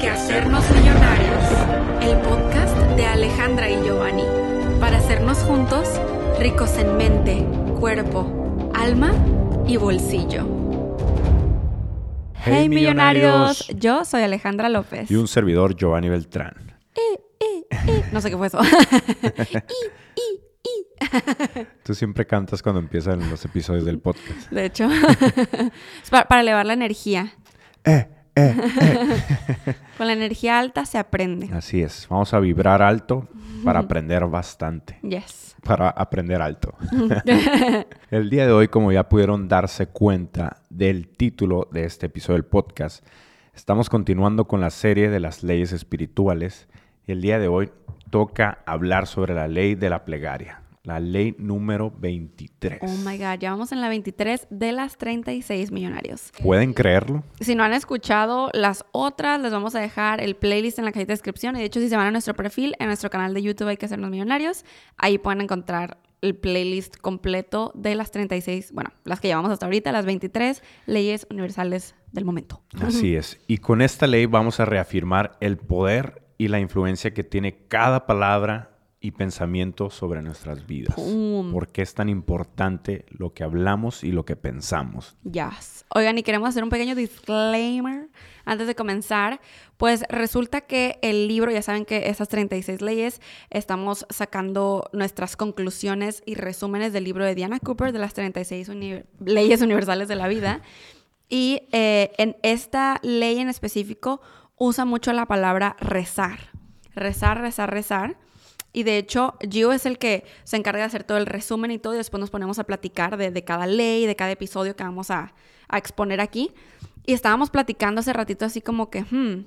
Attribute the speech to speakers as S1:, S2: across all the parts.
S1: que hacernos millonarios. El podcast de Alejandra y Giovanni. Para hacernos juntos ricos en mente, cuerpo, alma y bolsillo.
S2: Hey,
S1: Hey millonarios,
S2: millonarios.
S1: yo soy Alejandra López.
S2: Y un servidor, Giovanni Beltrán.
S1: No sé qué fue eso.
S2: Tú siempre cantas cuando empiezan los episodios del podcast.
S1: De hecho, es para, para elevar la energía.
S2: Eh, eh.
S1: Con la energía alta se aprende.
S2: Así es. Vamos a vibrar alto para aprender bastante.
S1: Yes.
S2: Para aprender alto. El día de hoy, como ya pudieron darse cuenta del título de este episodio del podcast, estamos continuando con la serie de las leyes espirituales. Y el día de hoy toca hablar sobre la ley de la plegaria. La ley número 23.
S1: Oh my God, ya vamos en la 23 de las 36 millonarios.
S2: ¿Pueden creerlo?
S1: Si no han escuchado las otras, les vamos a dejar el playlist en la cajita de descripción. Y de hecho, si se van a nuestro perfil, en nuestro canal de YouTube hay que hacernos millonarios, ahí pueden encontrar el playlist completo de las 36, bueno, las que llevamos hasta ahorita, las 23 leyes universales del momento.
S2: Así es. Y con esta ley vamos a reafirmar el poder y la influencia que tiene cada palabra y pensamiento sobre nuestras vidas.
S1: Pum.
S2: ¿Por qué es tan importante lo que hablamos y lo que pensamos?
S1: Yes. Oigan, y queremos hacer un pequeño disclaimer antes de comenzar. Pues resulta que el libro, ya saben que esas 36 leyes, estamos sacando nuestras conclusiones y resúmenes del libro de Diana Cooper de las 36 uni- leyes universales de la vida. Y eh, en esta ley en específico usa mucho la palabra rezar. Rezar, rezar, rezar. Y de hecho, Gio es el que se encarga de hacer todo el resumen y todo, y después nos ponemos a platicar de, de cada ley, de cada episodio que vamos a, a exponer aquí. Y estábamos platicando hace ratito así como que, hmm,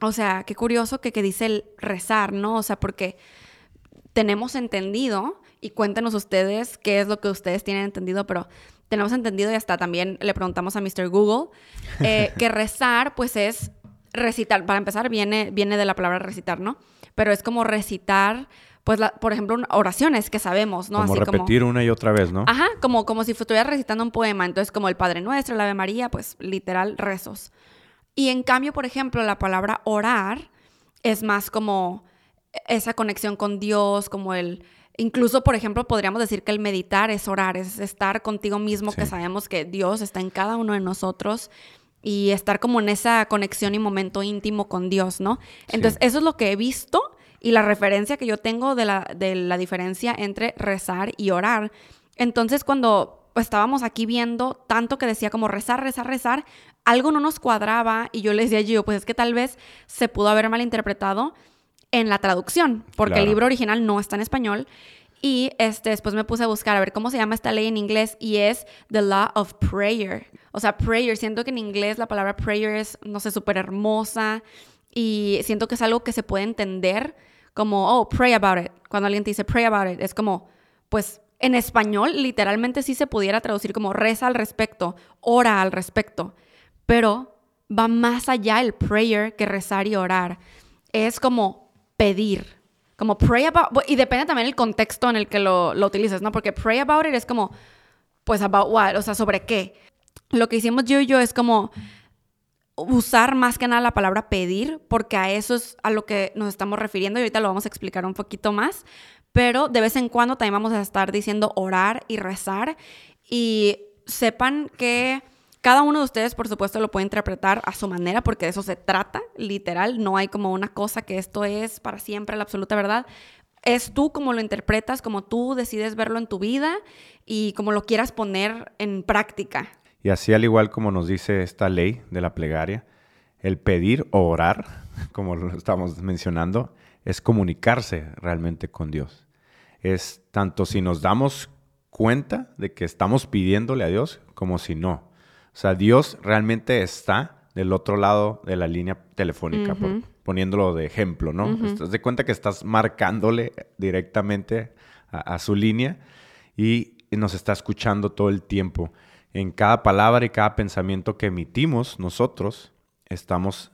S1: o sea, qué curioso que, que dice el rezar, ¿no? O sea, porque tenemos entendido, y cuéntenos ustedes qué es lo que ustedes tienen entendido, pero tenemos entendido y hasta también le preguntamos a Mr. Google, eh, que rezar pues es recitar, para empezar viene, viene de la palabra recitar, ¿no? Pero es como recitar, pues, la- por ejemplo, oraciones que sabemos, ¿no?
S2: como
S1: Así
S2: repetir una y otra vez, ¿no?
S1: Ajá, como, como si estuvieras recitando un poema. Entonces, como el Padre Nuestro, el Ave María, pues literal rezos. Y en cambio, por ejemplo, la palabra orar es más como esa conexión con Dios, como el... Incluso, por ejemplo, podríamos decir que el meditar es orar, es estar contigo mismo, que
S2: Sí.
S1: sabemos que Dios está en cada uno de nosotros y estar como en esa conexión y momento íntimo con Dios, ¿no? Entonces, eso es lo que he visto y la referencia que yo tengo de la, de la diferencia entre rezar y orar. Entonces, cuando estábamos aquí viendo tanto que decía como rezar, rezar, rezar, algo no nos cuadraba y yo le decía a Gio, pues es que tal vez se pudo haber malinterpretado en la traducción, porque el libro original no está en español. Y este, después me puse a buscar a ver cómo se llama esta ley en inglés y es The Law of Prayer. O sea, prayer. Siento que en inglés la palabra prayer es, no sé, súper hermosa y siento que es algo que se puede entender como, oh, pray about it. Cuando alguien te dice pray about it, es como, pues en español literalmente sí se pudiera traducir como reza al respecto, ora al respecto, pero va más allá el prayer que rezar y orar. Es como pedir, como pray about, y depende también el contexto en el que lo, lo utilices, ¿no? Porque pray about it es como, pues about what, o sea, sobre qué. Lo que hicimos yo y yo es como usar más que nada la palabra pedir, porque a eso es a lo que nos estamos refiriendo y ahorita lo vamos a explicar un poquito más, pero de vez en cuando también vamos a estar diciendo orar y rezar y sepan que cada uno de ustedes, por supuesto, lo puede interpretar a su manera, porque de eso se trata, literal, no hay como una cosa que esto es para siempre la absoluta verdad. Es tú como lo interpretas, como tú decides verlo en tu vida y como lo quieras poner en práctica.
S2: Y así al igual como nos dice esta ley de la plegaria, el pedir o orar, como lo estamos mencionando, es comunicarse realmente con Dios. Es tanto si nos damos cuenta de que estamos pidiéndole a Dios como si no. O sea, Dios realmente está del otro lado de la línea telefónica, por- poniéndolo de ejemplo, ¿no? Estás de cuenta que estás marcándole directamente a, a su línea y nos está escuchando todo el tiempo. En cada palabra y cada pensamiento que emitimos nosotros, estamos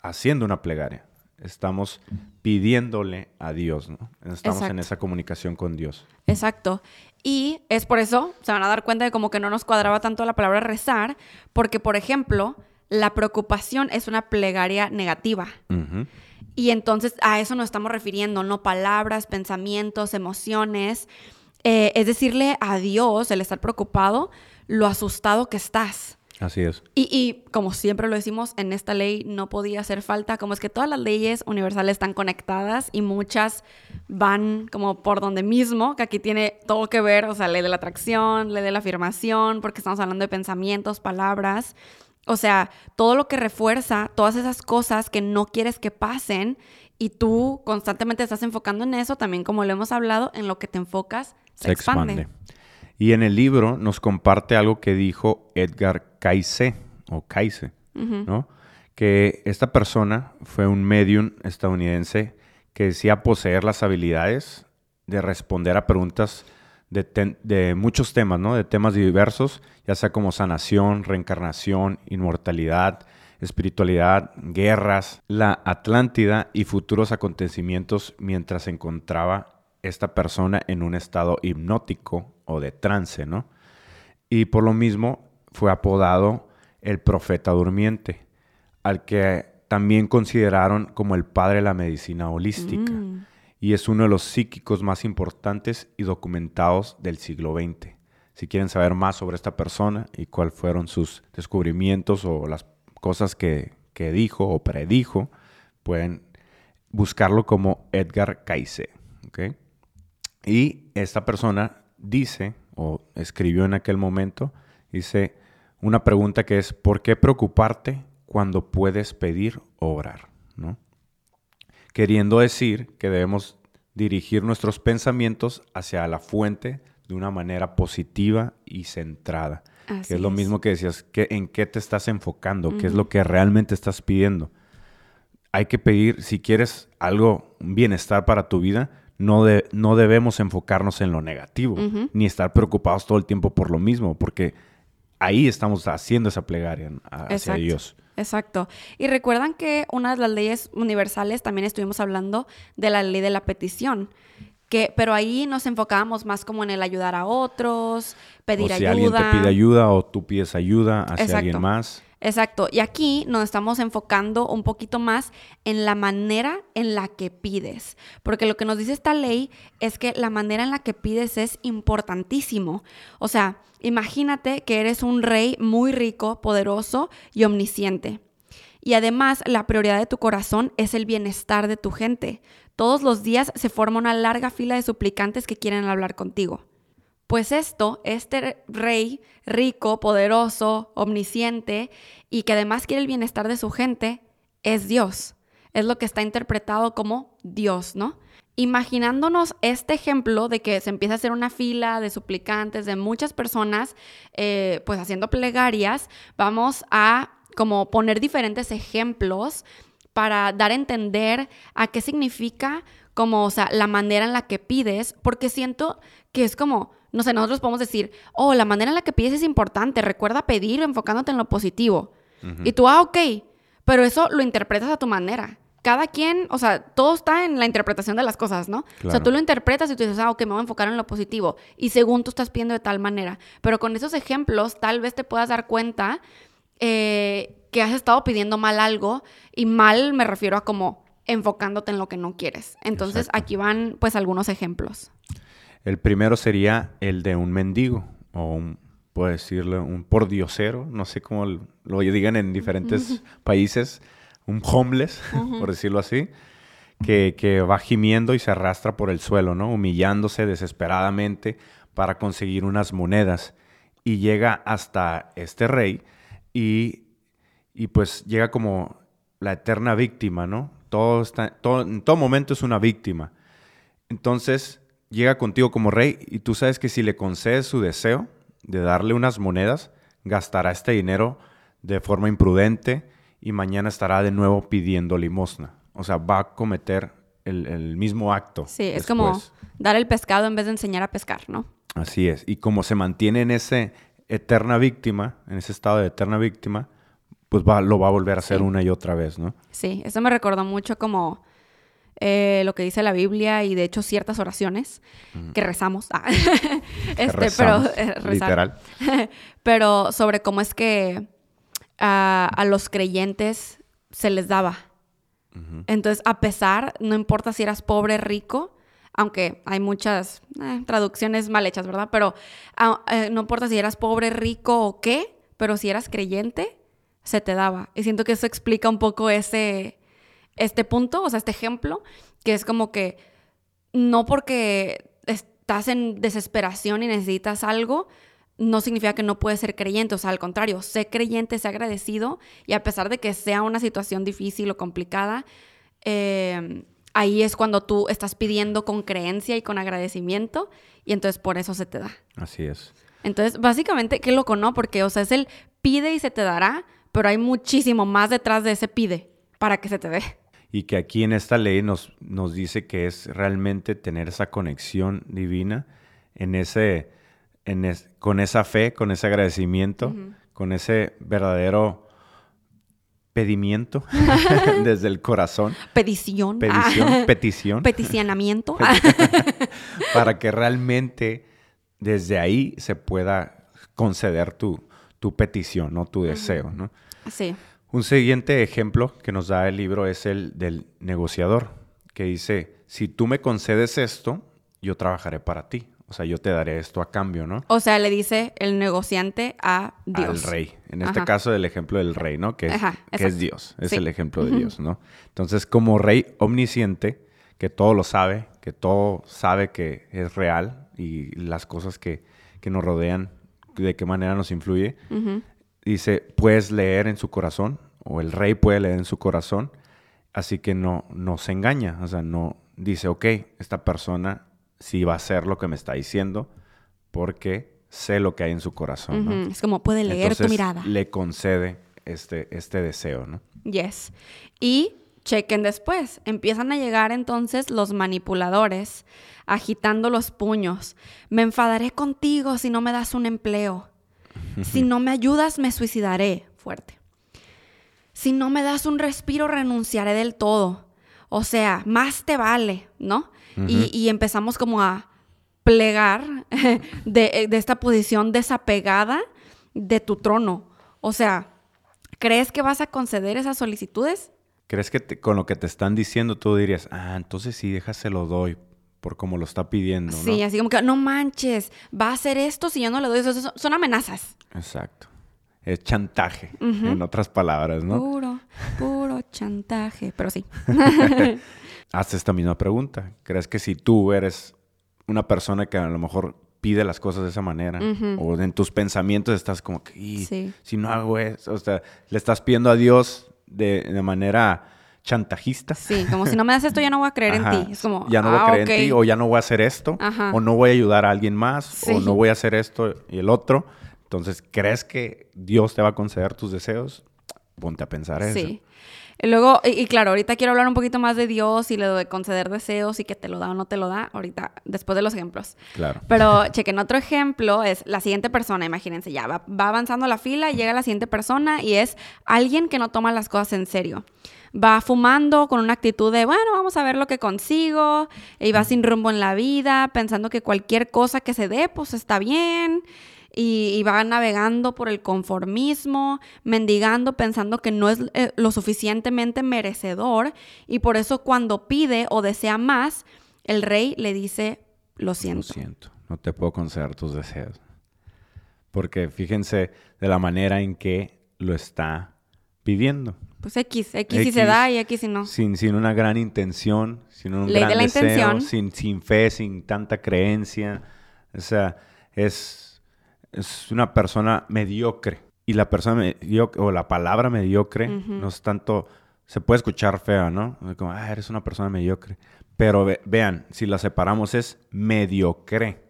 S2: haciendo una plegaria. Estamos pidiéndole a Dios, ¿no? Estamos en esa comunicación con Dios.
S1: Exacto. Y es por eso, se van a dar cuenta de como que no nos cuadraba tanto la palabra rezar, porque por ejemplo, la preocupación es una plegaria negativa. Y entonces a eso nos estamos refiriendo, no palabras, pensamientos, emociones. Eh, es decirle a Dios, el estar preocupado, lo asustado que estás.
S2: Así es.
S1: Y, y como siempre lo decimos, en esta ley no podía hacer falta, como es que todas las leyes universales están conectadas y muchas van como por donde mismo, que aquí tiene todo que ver, o sea, ley de la atracción, ley de la afirmación, porque estamos hablando de pensamientos, palabras. O sea, todo lo que refuerza todas esas cosas que no quieres que pasen y tú constantemente estás enfocando en eso, también como lo hemos hablado, en lo que te enfocas se,
S2: Se
S1: expande.
S2: expande. Y en el libro nos comparte algo que dijo Edgar Cayce, o Cayce. ¿no? Que esta persona fue un medium estadounidense que decía poseer las habilidades de responder a preguntas de, de muchos temas, ¿no? De temas diversos, ya sea como sanación, reencarnación, inmortalidad, espiritualidad, guerras, la Atlántida y futuros acontecimientos mientras se encontraba esta persona en un estado hipnótico o de trance, ¿no? Y por lo mismo fue apodado el profeta durmiente, al que también consideraron como el padre de la medicina holística.
S1: Mm.
S2: Y es uno de los psíquicos más importantes y documentados del siglo XX. Si quieren saber más sobre esta persona y cuáles fueron sus descubrimientos o las cosas que, que dijo o predijo, pueden buscarlo como Edgar Cayce. ¿ok? Y esta persona dice, o escribió en aquel momento, dice una pregunta que es, ¿por qué preocuparte cuando puedes pedir o orar? ¿No? Queriendo decir que debemos dirigir nuestros pensamientos hacia la fuente de una manera positiva y centrada.
S1: Así
S2: que es lo
S1: es.
S2: mismo que decías, que, ¿en qué te estás enfocando? ¿Qué es lo que realmente estás pidiendo? Hay que pedir, si quieres algo, un bienestar para tu vida, no, de- no debemos enfocarnos en lo negativo, ni estar preocupados todo el tiempo por lo mismo, porque ahí estamos haciendo esa plegaria hacia
S1: Exacto.
S2: Dios.
S1: Exacto. Y recuerdan que una de las leyes universales también estuvimos hablando de la ley de la petición. Que, pero ahí nos enfocábamos más como en el ayudar a otros, pedir
S2: o si
S1: ayuda.
S2: alguien te pide ayuda o tú pides ayuda hacia
S1: Exacto.
S2: alguien más.
S1: Exacto. Y aquí nos estamos enfocando un poquito más en la manera en la que pides. Porque lo que nos dice esta ley es que la manera en la que pides es importantísimo. O sea, imagínate que eres un rey muy rico, poderoso y omnisciente. Y además, la prioridad de tu corazón es el bienestar de tu gente. Todos los días se forma una larga fila de suplicantes que quieren hablar contigo. Pues esto, este rey rico, poderoso, omnisciente y que además quiere el bienestar de su gente, es Dios. Es lo que está interpretado como Dios, ¿no? Imaginándonos este ejemplo de que se empieza a hacer una fila de suplicantes, de muchas personas, eh, pues haciendo plegarias, vamos a como poner diferentes ejemplos para dar a entender a qué significa como, o sea, la manera en la que pides, porque siento que es como, no sé, nosotros podemos decir, oh, la manera en la que pides es importante, recuerda pedir enfocándote en lo positivo. Y tú, ah, ok, pero eso lo interpretas a tu manera. Cada quien, o sea, todo está en la interpretación de las cosas, ¿no? O sea, tú lo interpretas y tú dices, ah, ok, me voy a enfocar en lo positivo. Y según tú estás pidiendo de tal manera. Pero con esos ejemplos, tal vez te puedas dar cuenta eh, que has estado pidiendo mal algo. Y mal me refiero a como enfocándote en lo que no quieres. Entonces,
S2: Exacto.
S1: aquí van, pues, algunos ejemplos.
S2: El primero sería el de un mendigo o un, puedo decirle, un pordiosero, no sé cómo lo digan en diferentes países, un homeless, por decirlo así, que, que va gimiendo y se arrastra por el suelo, ¿no? Humillándose desesperadamente para conseguir unas monedas y llega hasta este rey y, y pues llega como la eterna víctima, ¿no? Todo está, todo, en todo momento es una víctima. Entonces llega contigo como rey y tú sabes que si le concedes su deseo de darle unas monedas, gastará este dinero de forma imprudente y mañana estará de nuevo pidiendo limosna. O sea, va a cometer el, el mismo acto.
S1: Sí, es como dar el pescado en vez de enseñar a pescar, ¿no?
S2: Así es. Y como se mantiene en ese eterna víctima, en ese estado de eterna víctima, pues va, lo va a volver a hacer
S1: Sí.
S2: una y otra vez, ¿no?
S1: Sí, eso me recordó mucho como eh, lo que dice la Biblia y de hecho ciertas oraciones que rezamos. Ah, este,
S2: Rezamos,
S1: pero eh,
S2: literal.
S1: pero sobre cómo es que a, a los creyentes se les daba. Entonces, a pesar, no importa si eras pobre, rico, aunque hay muchas eh, traducciones mal hechas, ¿verdad? Pero ah, eh, no importa si eras pobre, rico o qué, pero si eras creyente, se te daba. Y siento que eso explica un poco ese, este punto, o sea, este ejemplo, que es como que no porque estás en desesperación y necesitas algo, no significa que no puedes ser creyente, o sea, al contrario, sé creyente, sé agradecido y a pesar de que sea una situación difícil o complicada, eh, ahí es cuando tú estás pidiendo con creencia y con agradecimiento y entonces por eso se te da.
S2: Así es.
S1: Entonces, básicamente, qué loco, ¿no? Porque, o sea, es el pide y se te dará, pero hay muchísimo más detrás de ese pide para que se te dé.
S2: Y que aquí en esta ley nos, nos dice que es realmente tener esa conexión divina en ese con esa fe, con ese agradecimiento, con ese verdadero pedimiento desde el corazón.
S1: Petición.
S2: Petición. Ah. petición.
S1: Peticionamiento.
S2: para que realmente desde ahí se pueda conceder tu, tu petición, ¿no? Tu deseo, ¿no?
S1: Sí.
S2: Un siguiente ejemplo que nos da el libro es el del negociador, que dice, si tú me concedes esto, yo trabajaré para ti. O sea, yo te daré esto a cambio, ¿no?
S1: O sea, le dice el negociante a Dios.
S2: Al rey. En este caso, el ejemplo del rey, ¿no? Que es, que es Dios. Es el ejemplo de Dios, ¿no? Entonces, como rey omnisciente, que todo lo sabe, que todo sabe que es real y las cosas que, nos rodean, de qué manera nos influye, dice, puedes leer en su corazón, o el rey puede leer en su corazón, así que no, no se engaña. O sea, no dice, ok, esta persona si va a ser lo que me está diciendo, porque sé lo que hay en su corazón.
S1: Es como puede leer tu mirada.
S2: Le concede este, este deseo, ¿no?
S1: Yes. Y chequen después. Empiezan a llegar entonces los manipuladores agitando los puños. Me enfadaré contigo si no me das un empleo. Si no me ayudas, me suicidaré. Fuerte. Si no me das un respiro, renunciaré del todo. O sea, más te vale, ¿no? y, empezamos como a plegar de, esta posición desapegada de tu trono. O sea, ¿crees que vas a conceder esas solicitudes?
S2: ¿Crees que con lo que te están diciendo tú dirías, ah, entonces sí, déjaselo doy por como lo está pidiendo?
S1: Sí, así como que no manches, va a hacer esto si yo no le doy. Eso, son amenazas.
S2: Exacto. Es chantaje, en otras palabras, ¿no?
S1: Puro, puro chantaje, pero sí.
S2: haz esta misma pregunta. ¿Crees que si tú eres una persona que a lo mejor pide las cosas de esa manera o en tus pensamientos estás como que, si no hago eso, o sea, le estás pidiendo a Dios de, manera chantajista.
S1: Sí, como si no me das esto ya no voy a creer en ti. Es como,
S2: ya no voy a ah, creer en ti o ya no voy a hacer esto o no voy a ayudar a alguien más o no voy a hacer esto y el otro. Entonces, ¿crees que Dios te va a conceder tus deseos? Ponte a pensar eso. Sí.
S1: Y luego, y, claro, ahorita quiero hablar un poquito más de Dios y lo de conceder deseos y que te lo da o no te lo da, ahorita, después de los ejemplos.
S2: Claro.
S1: Pero chequen, otro ejemplo es la siguiente persona, imagínense, ya va, va avanzando la fila, llega la siguiente persona y es alguien que no toma las cosas en serio va fumando con una actitud de, bueno, vamos a ver lo que consigo, y va sin rumbo en la vida, pensando que cualquier cosa que se dé, pues está bien, y, va navegando por el conformismo, mendigando, pensando que no es eh, lo suficientemente merecedor y por eso cuando pide o desea más, el rey le dice, lo siento.
S2: Lo siento, no te puedo conceder tus deseos. Porque fíjense de la manera en que lo está pidiendo.
S1: Pues X, X, si se da y X si no.
S2: Sin, sin una gran intención, sin un gran deseo, Sin, sin fe, sin tanta creencia. O sea, es es una persona mediocre. Y la persona mediocre, o la palabra mediocre, no es tanto, se puede escuchar fea, ¿no? Como, ah, eres una persona mediocre. Pero vean, si la separamos es mediocre,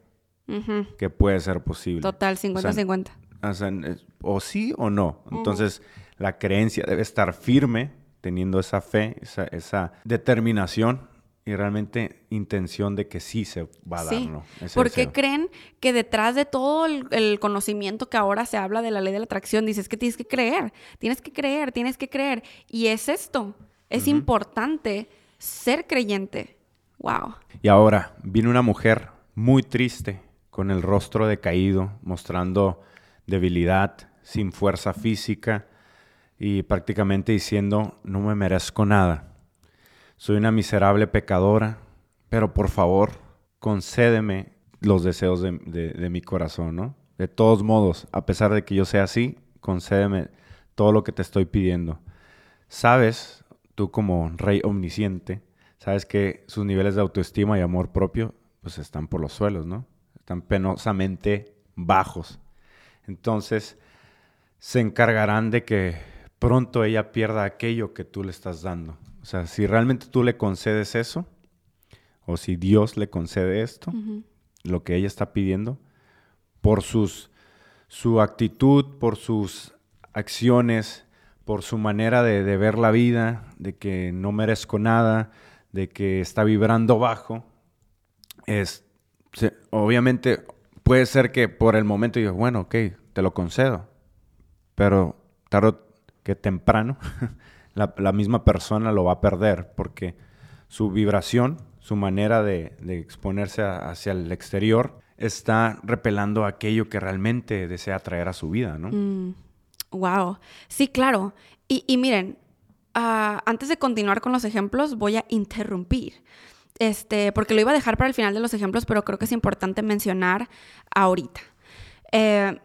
S2: que puede ser posible.
S1: Total, 50-50.
S2: O, sí o no. Entonces, la creencia debe estar firme, teniendo esa fe, esa, esa determinación y realmente intención de que sí se va a dar, ¿no?
S1: porque creen que detrás de todo el, conocimiento que ahora se habla de la ley de la atracción, dices que tienes que creer, tienes que creer, tienes que creer. Y es esto, es importante ser creyente. Wow.
S2: Y ahora, viene una mujer muy triste, con el rostro decaído, mostrando debilidad, sin fuerza física, y prácticamente diciendo, no me merezco nada. Soy una miserable pecadora, pero por favor, concédeme los deseos de, mi corazón, ¿no? De todos modos, a pesar de que yo sea así, concédeme todo lo que te estoy pidiendo. Sabes, tú como rey omnisciente, sabes que sus niveles de autoestima y amor propio pues están por los suelos, ¿no? Están penosamente bajos. Entonces, se encargarán de que pronto ella pierda aquello que tú le estás dando. O sea, si realmente tú le concedes eso, o si Dios le concede esto, lo que ella está pidiendo, por sus, su actitud, por sus acciones, por su manera de, ver la vida, de que no merezco nada, de que está vibrando bajo, es, obviamente puede ser que por el momento digas, bueno, ok, te lo concedo, pero tarde que temprano la, misma persona lo va a perder porque su vibración, su manera de, exponerse hacia el exterior, está repelando aquello que realmente desea traer a su vida, ¿no? Mm.
S1: Wow. Sí, claro. Y, miren, ah, antes de continuar con los ejemplos, voy a interrumpir. Este, porque lo iba a dejar para el final de los ejemplos, pero creo que es importante mencionar ahorita. Eh,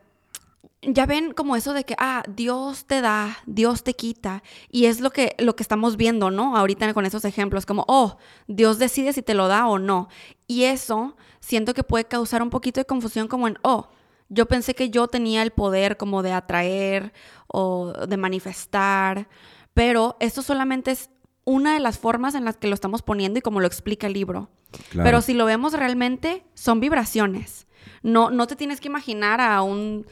S1: ya ven como eso de que, ah, Dios te da, Dios te quita. Y es lo que, lo que estamos viendo, ¿no? Ahorita con esos ejemplos, como, oh, Dios decide si te lo da o no. Y eso siento que puede causar un poquito de confusión como en, oh, yo pensé que yo tenía el poder como de atraer o de manifestar, pero esto solamente es una de las formas en las que lo estamos poniendo y como lo explica el libro. Pero si lo vemos realmente, son vibraciones. No, no te tienes que imaginar a un...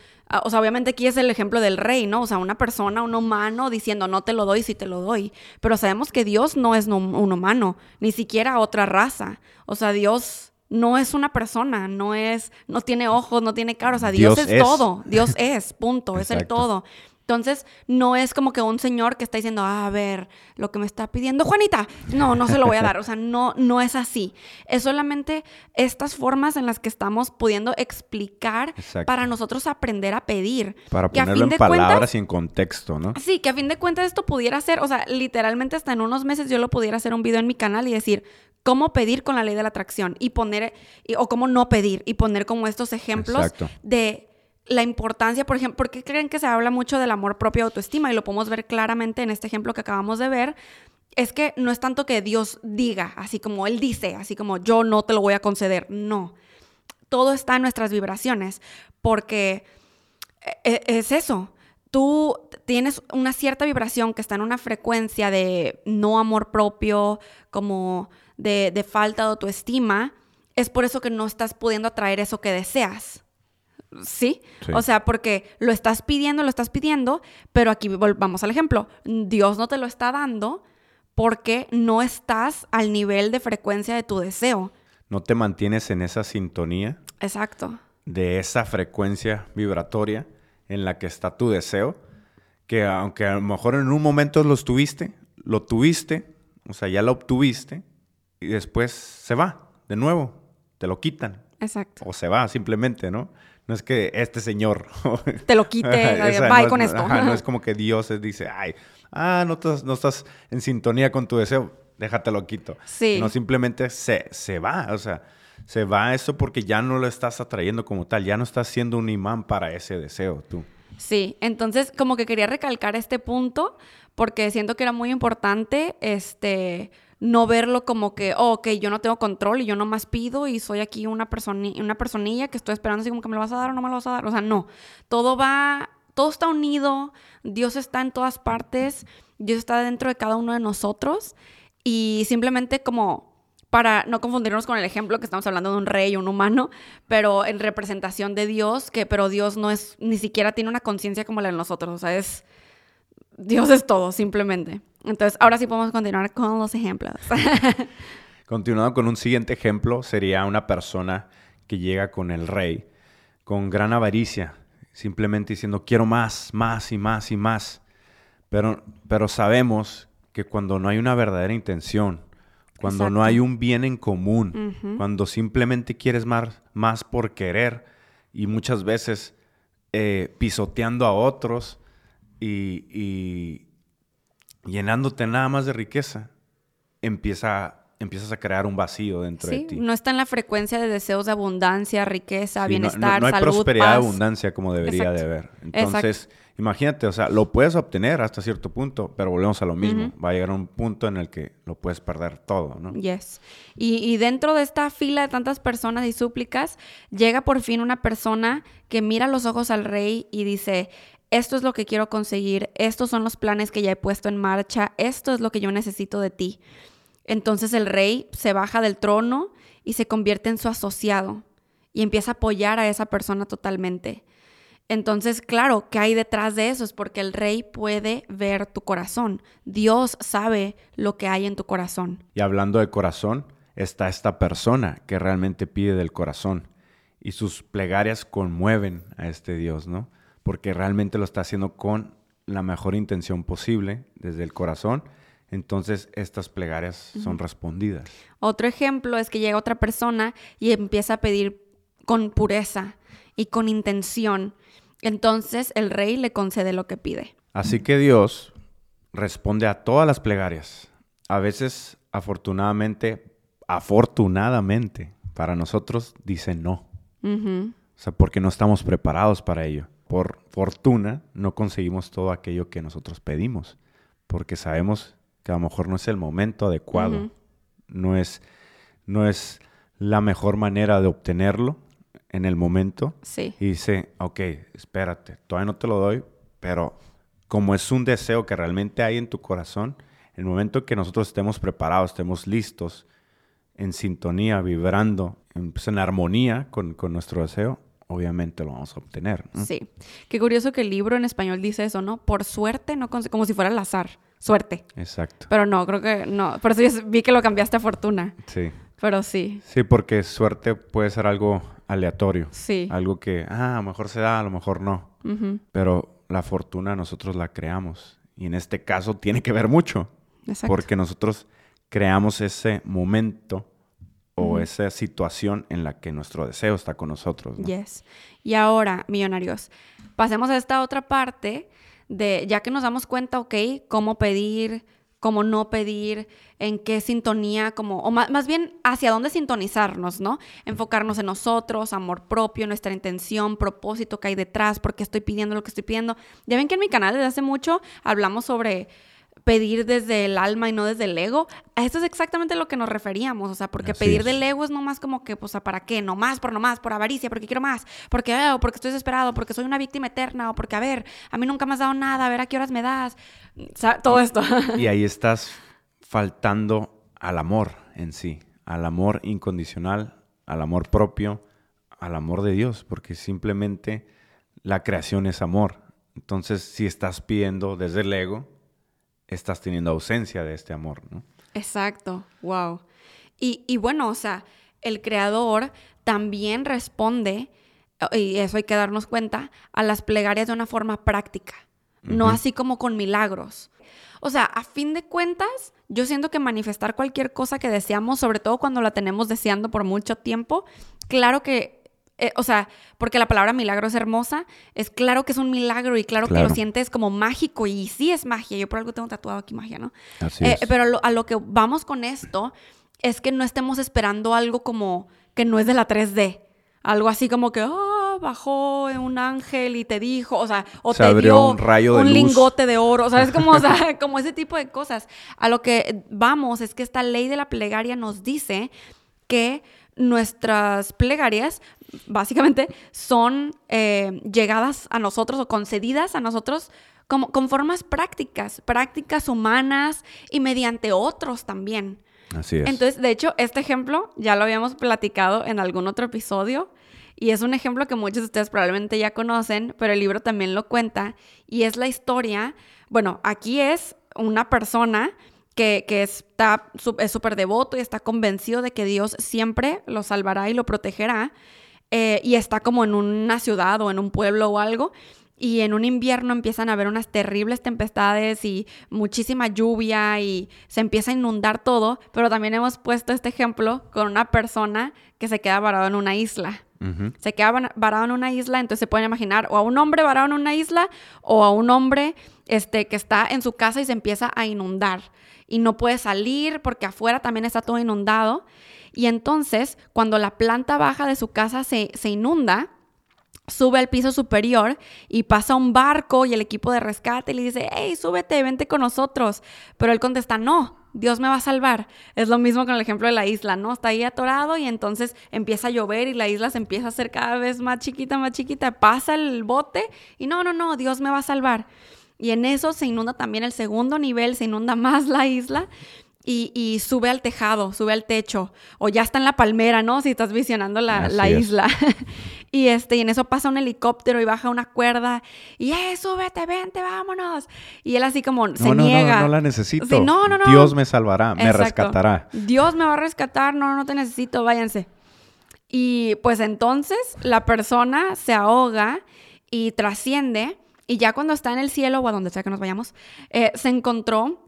S1: o sea, obviamente aquí es el ejemplo del rey, ¿no? O sea, una persona, un humano diciendo, no te lo doy si te lo doy. Pero sabemos que Dios no es un humano, ni siquiera otra raza. O sea, Dios no es una persona, no es, no tiene ojos, no tiene cara, o sea, Dios, es, todo, Dios es, punto, es el todo. Entonces, no es como que un señor que está diciendo, ah, a ver, lo que me está pidiendo Juanita, no, no se lo voy a dar. O sea, no, no es así. Es solamente estas formas en las que estamos pudiendo explicar para nosotros aprender a pedir.
S2: Para ponerlo en palabras y en contexto, ¿no?
S1: Sí, que a fin de cuentas esto pudiera ser, o sea, literalmente hasta en unos meses yo lo pudiera hacer un video en mi canal y decir, cómo pedir con la ley de la atracción y poner, o cómo no pedir y poner como estos ejemplos de la importancia, por ejemplo, ¿por qué creen que se habla mucho del amor propio y autoestima? Y lo podemos ver claramente en este ejemplo que acabamos de ver. Es que no es tanto que Dios diga, así como Él dice, así como yo no te lo voy a conceder. No. Todo está en nuestras vibraciones, porque e, e, es eso. Tú tienes una cierta vibración que está en una frecuencia de no amor propio, como de, falta de autoestima, es por eso que no estás pudiendo atraer eso que deseas. ¿Sí? O sea, porque lo estás pidiendo, lo estás pidiendo, pero aquí volvamos al ejemplo. Dios no te lo está dando porque no estás al nivel de frecuencia de tu deseo.
S2: No te mantienes en esa sintonía.
S1: Exacto.
S2: De esa frecuencia vibratoria en la que está tu deseo, que aunque a lo mejor en un momento lo tuviste, lo tuviste, o sea, ya lo obtuviste, y después se va de nuevo, te lo quitan.
S1: Exacto.
S2: O se va simplemente, ¿no? No es que este señor
S1: te lo quite, bye con esto.
S2: no es como que Dios dice, ay, ah, no estás, no estás en sintonía con tu deseo, déjatelo quito.
S1: Sí.
S2: No, simplemente se, se va, o sea, se va eso porque ya no lo estás atrayendo como tal, ya no estás siendo un imán para ese deseo tú.
S1: Sí, entonces como que quería recalcar este punto porque siento que era muy importante, este, no verlo como que, oh, ok, yo no tengo control y yo nomás pido y soy aquí una, una personilla que estoy esperando así como que me lo vas a dar o no me lo vas a dar. O sea, no, todo va, todo está unido, Dios está en todas partes, Dios está dentro de cada uno de nosotros y simplemente como para no confundirnos con el ejemplo que estamos hablando de un rey, un humano, pero en representación de Dios, que pero Dios no es, ni siquiera tiene una conciencia como la de nosotros, o sea, es, Dios es todo, simplemente. Entonces, ahora sí podemos continuar con los ejemplos.
S2: Continuando con un siguiente ejemplo, sería una persona que llega con el rey con gran avaricia, simplemente diciendo, quiero más, más y más y más. Pero, pero sabemos que cuando no hay una verdadera intención, cuando no hay un bien en común, cuando simplemente quieres más, más por querer y muchas veces eh, pisoteando a otros, y, y llenándote nada más de riqueza, empieza empiezas a crear un vacío dentro de ti.
S1: No está en la frecuencia de deseos de abundancia, riqueza, bienestar,
S2: no,
S1: no,
S2: hay
S1: salud,
S2: prosperidad,
S1: paz.
S2: abundancia como debería de haber. Entonces, imagínate, o sea, lo puedes obtener hasta cierto punto, pero volvemos a lo mismo. Va a llegar un punto en el que lo puedes perder todo, ¿no?
S1: Yes. Y, y dentro de esta fila de tantas personas y súplicas, llega por fin una persona que mira los ojos al rey y dice, esto es lo que quiero conseguir, estos son los planes que ya he puesto en marcha, esto es lo que yo necesito de ti. Entonces el rey se baja del trono y se convierte en su asociado y empieza a apoyar a esa persona totalmente. Entonces, claro, ¿qué hay detrás de eso? Es porque el rey puede ver tu corazón. Dios sabe lo que hay en tu corazón.
S2: Y hablando de corazón, está esta persona que realmente pide del corazón y sus plegarias conmueven a este Dios, ¿no? Porque realmente lo está haciendo con la mejor intención posible desde el corazón entonces estas plegarias son respondidas.
S1: Otro ejemplo es que llega otra persona y empieza a pedir con pureza y con intención. Entonces el rey le concede lo que pide.
S2: Así que Dios responde a todas las plegarias. A veces, afortunadamente, afortunadamente, para nosotros dice no. O sea, porque no estamos preparados para ello. Por fortuna, no conseguimos todo aquello que nosotros pedimos, porque sabemos que a lo mejor no es el momento adecuado, uh -huh. no, es, no es la mejor manera de obtenerlo en el momento.
S1: Sí.
S2: Y dice, ok, espérate, todavía no te lo doy, pero como es un deseo que realmente hay en tu corazón, el momento que nosotros estemos preparados, estemos listos, en sintonía, vibrando, en, pues, en armonía con, con, nuestro deseo, obviamente lo vamos a obtener. ¿no?
S1: Sí. Qué curioso que el libro en español dice eso, ¿no? Por suerte, no como si fuera al azar suerte.
S2: Exacto.
S1: Pero no, creo que no. Por eso yo vi que lo cambiaste a fortuna.
S2: Sí.
S1: Pero sí.
S2: Sí, porque suerte puede ser algo aleatorio.
S1: Sí.
S2: Algo que, ah, a lo mejor se da, a lo mejor no.
S1: Uh -huh.
S2: Pero la fortuna nosotros la creamos. Y en este caso tiene que ver mucho.
S1: Exacto.
S2: Porque nosotros creamos ese momento o uh -huh. esa situación en la que nuestro deseo está con nosotros. ¿no?
S1: Yes. Y ahora, millonarios, pasemos a esta otra parte de ya que nos damos cuenta, ok, cómo pedir, cómo no pedir, en qué sintonía, como, o más, más, bien hacia dónde sintonizarnos, ¿no? Enfocarnos en nosotros, amor propio, nuestra intención, propósito que hay detrás, por qué estoy pidiendo lo que estoy pidiendo. Ya ven que en mi canal desde hace mucho hablamos sobre pedir desde el alma y no desde el ego. A esto es exactamente lo que nos referíamos, o sea, porque
S2: Así
S1: pedir
S2: es.
S1: del ego es nomás como que, pues, ¿para qué? No más, por nomás, por avaricia, porque quiero más, porque, ah, o porque estoy desesperado, porque soy una víctima eterna, o porque, a ver, a mí nunca me has dado nada, a ver a qué horas me das, o sea, todo esto.
S2: Y ahí estás faltando al amor en sí, al amor incondicional, al amor propio, al amor de Dios, porque simplemente la creación es amor. Entonces, si estás pidiendo desde el ego, estás teniendo ausencia de este amor, ¿no?
S1: Exacto, wow. Y, y bueno, o sea, el creador también responde, y eso hay que darnos cuenta, a las plegarias de una forma práctica, no así como con milagros. O sea, a fin de cuentas, yo siento que manifestar cualquier cosa que deseamos, sobre todo cuando la tenemos deseando por mucho tiempo, claro que, eh, o sea, porque la palabra milagro es hermosa, es claro que es un milagro y claro, que lo sientes como mágico y sí es magia. Yo por algo tengo tatuado aquí magia, ¿no?
S2: Así
S1: Eh,
S2: es.
S1: pero a lo, a lo que vamos con esto es que no estemos esperando algo como que no es de la 3D. Algo así como que, ah, bajó un ángel y te dijo, o sea, o
S2: Se
S1: te
S2: abrió
S1: dio
S2: un rayo de
S1: un
S2: luz.
S1: lingote de oro. O sea, es como, o sea, como ese tipo de cosas. A lo que vamos es que esta ley de la plegaria nos dice que nuestras plegarias básicamente son eh, llegadas a nosotros o concedidas a nosotros como, con formas prácticas, prácticas humanas y mediante otros también.
S2: Así es.
S1: Entonces, de hecho, este ejemplo ya lo habíamos platicado en algún otro episodio y es un ejemplo que muchos de ustedes probablemente ya conocen, pero el libro también lo cuenta y es la historia, bueno, aquí es una persona que, que está es súper devoto y está convencido de que Dios siempre lo salvará y lo protegerá eh, y está como en una ciudad o en un pueblo o algo. Y en un invierno empiezan a haber unas terribles tempestades y muchísima lluvia y se empieza a inundar todo, pero también hemos puesto este ejemplo con una persona que se queda varado en una isla. Se queda varado en una isla, entonces se pueden imaginar o a un hombre varado en una isla o a un hombre este, que está en su casa y se empieza a inundar y no puede salir porque afuera también está todo inundado. Y entonces, cuando la planta baja de su casa se, se inunda, sube al piso superior y pasa un barco y el equipo de rescate le dice, hey, súbete, vente con nosotros. Pero él contesta, no, Dios me va a salvar. Es lo mismo con el ejemplo de la isla, ¿no? Está ahí atorado y entonces empieza a llover y la isla se empieza a hacer cada vez más chiquita, más chiquita. Pasa el bote y no, no, no, Dios me va a salvar. Y en eso se inunda también el segundo nivel, se inunda más la isla y, sube al tejado, sube al techo, o ya está en la palmera, ¿no? Si estás visionando la, isla. y, este, y en eso pasa un helicóptero y baja una cuerda, y ¡eh, súbete, vente, vámonos! Y él así como se niega.
S2: No, no, la necesito. no, no, no. Dios me salvará, me rescatará.
S1: Dios me va a rescatar, no, no te necesito, váyanse. Y pues entonces la persona se ahoga y trasciende, y ya cuando está en el cielo, o a donde sea que nos vayamos, eh, se encontró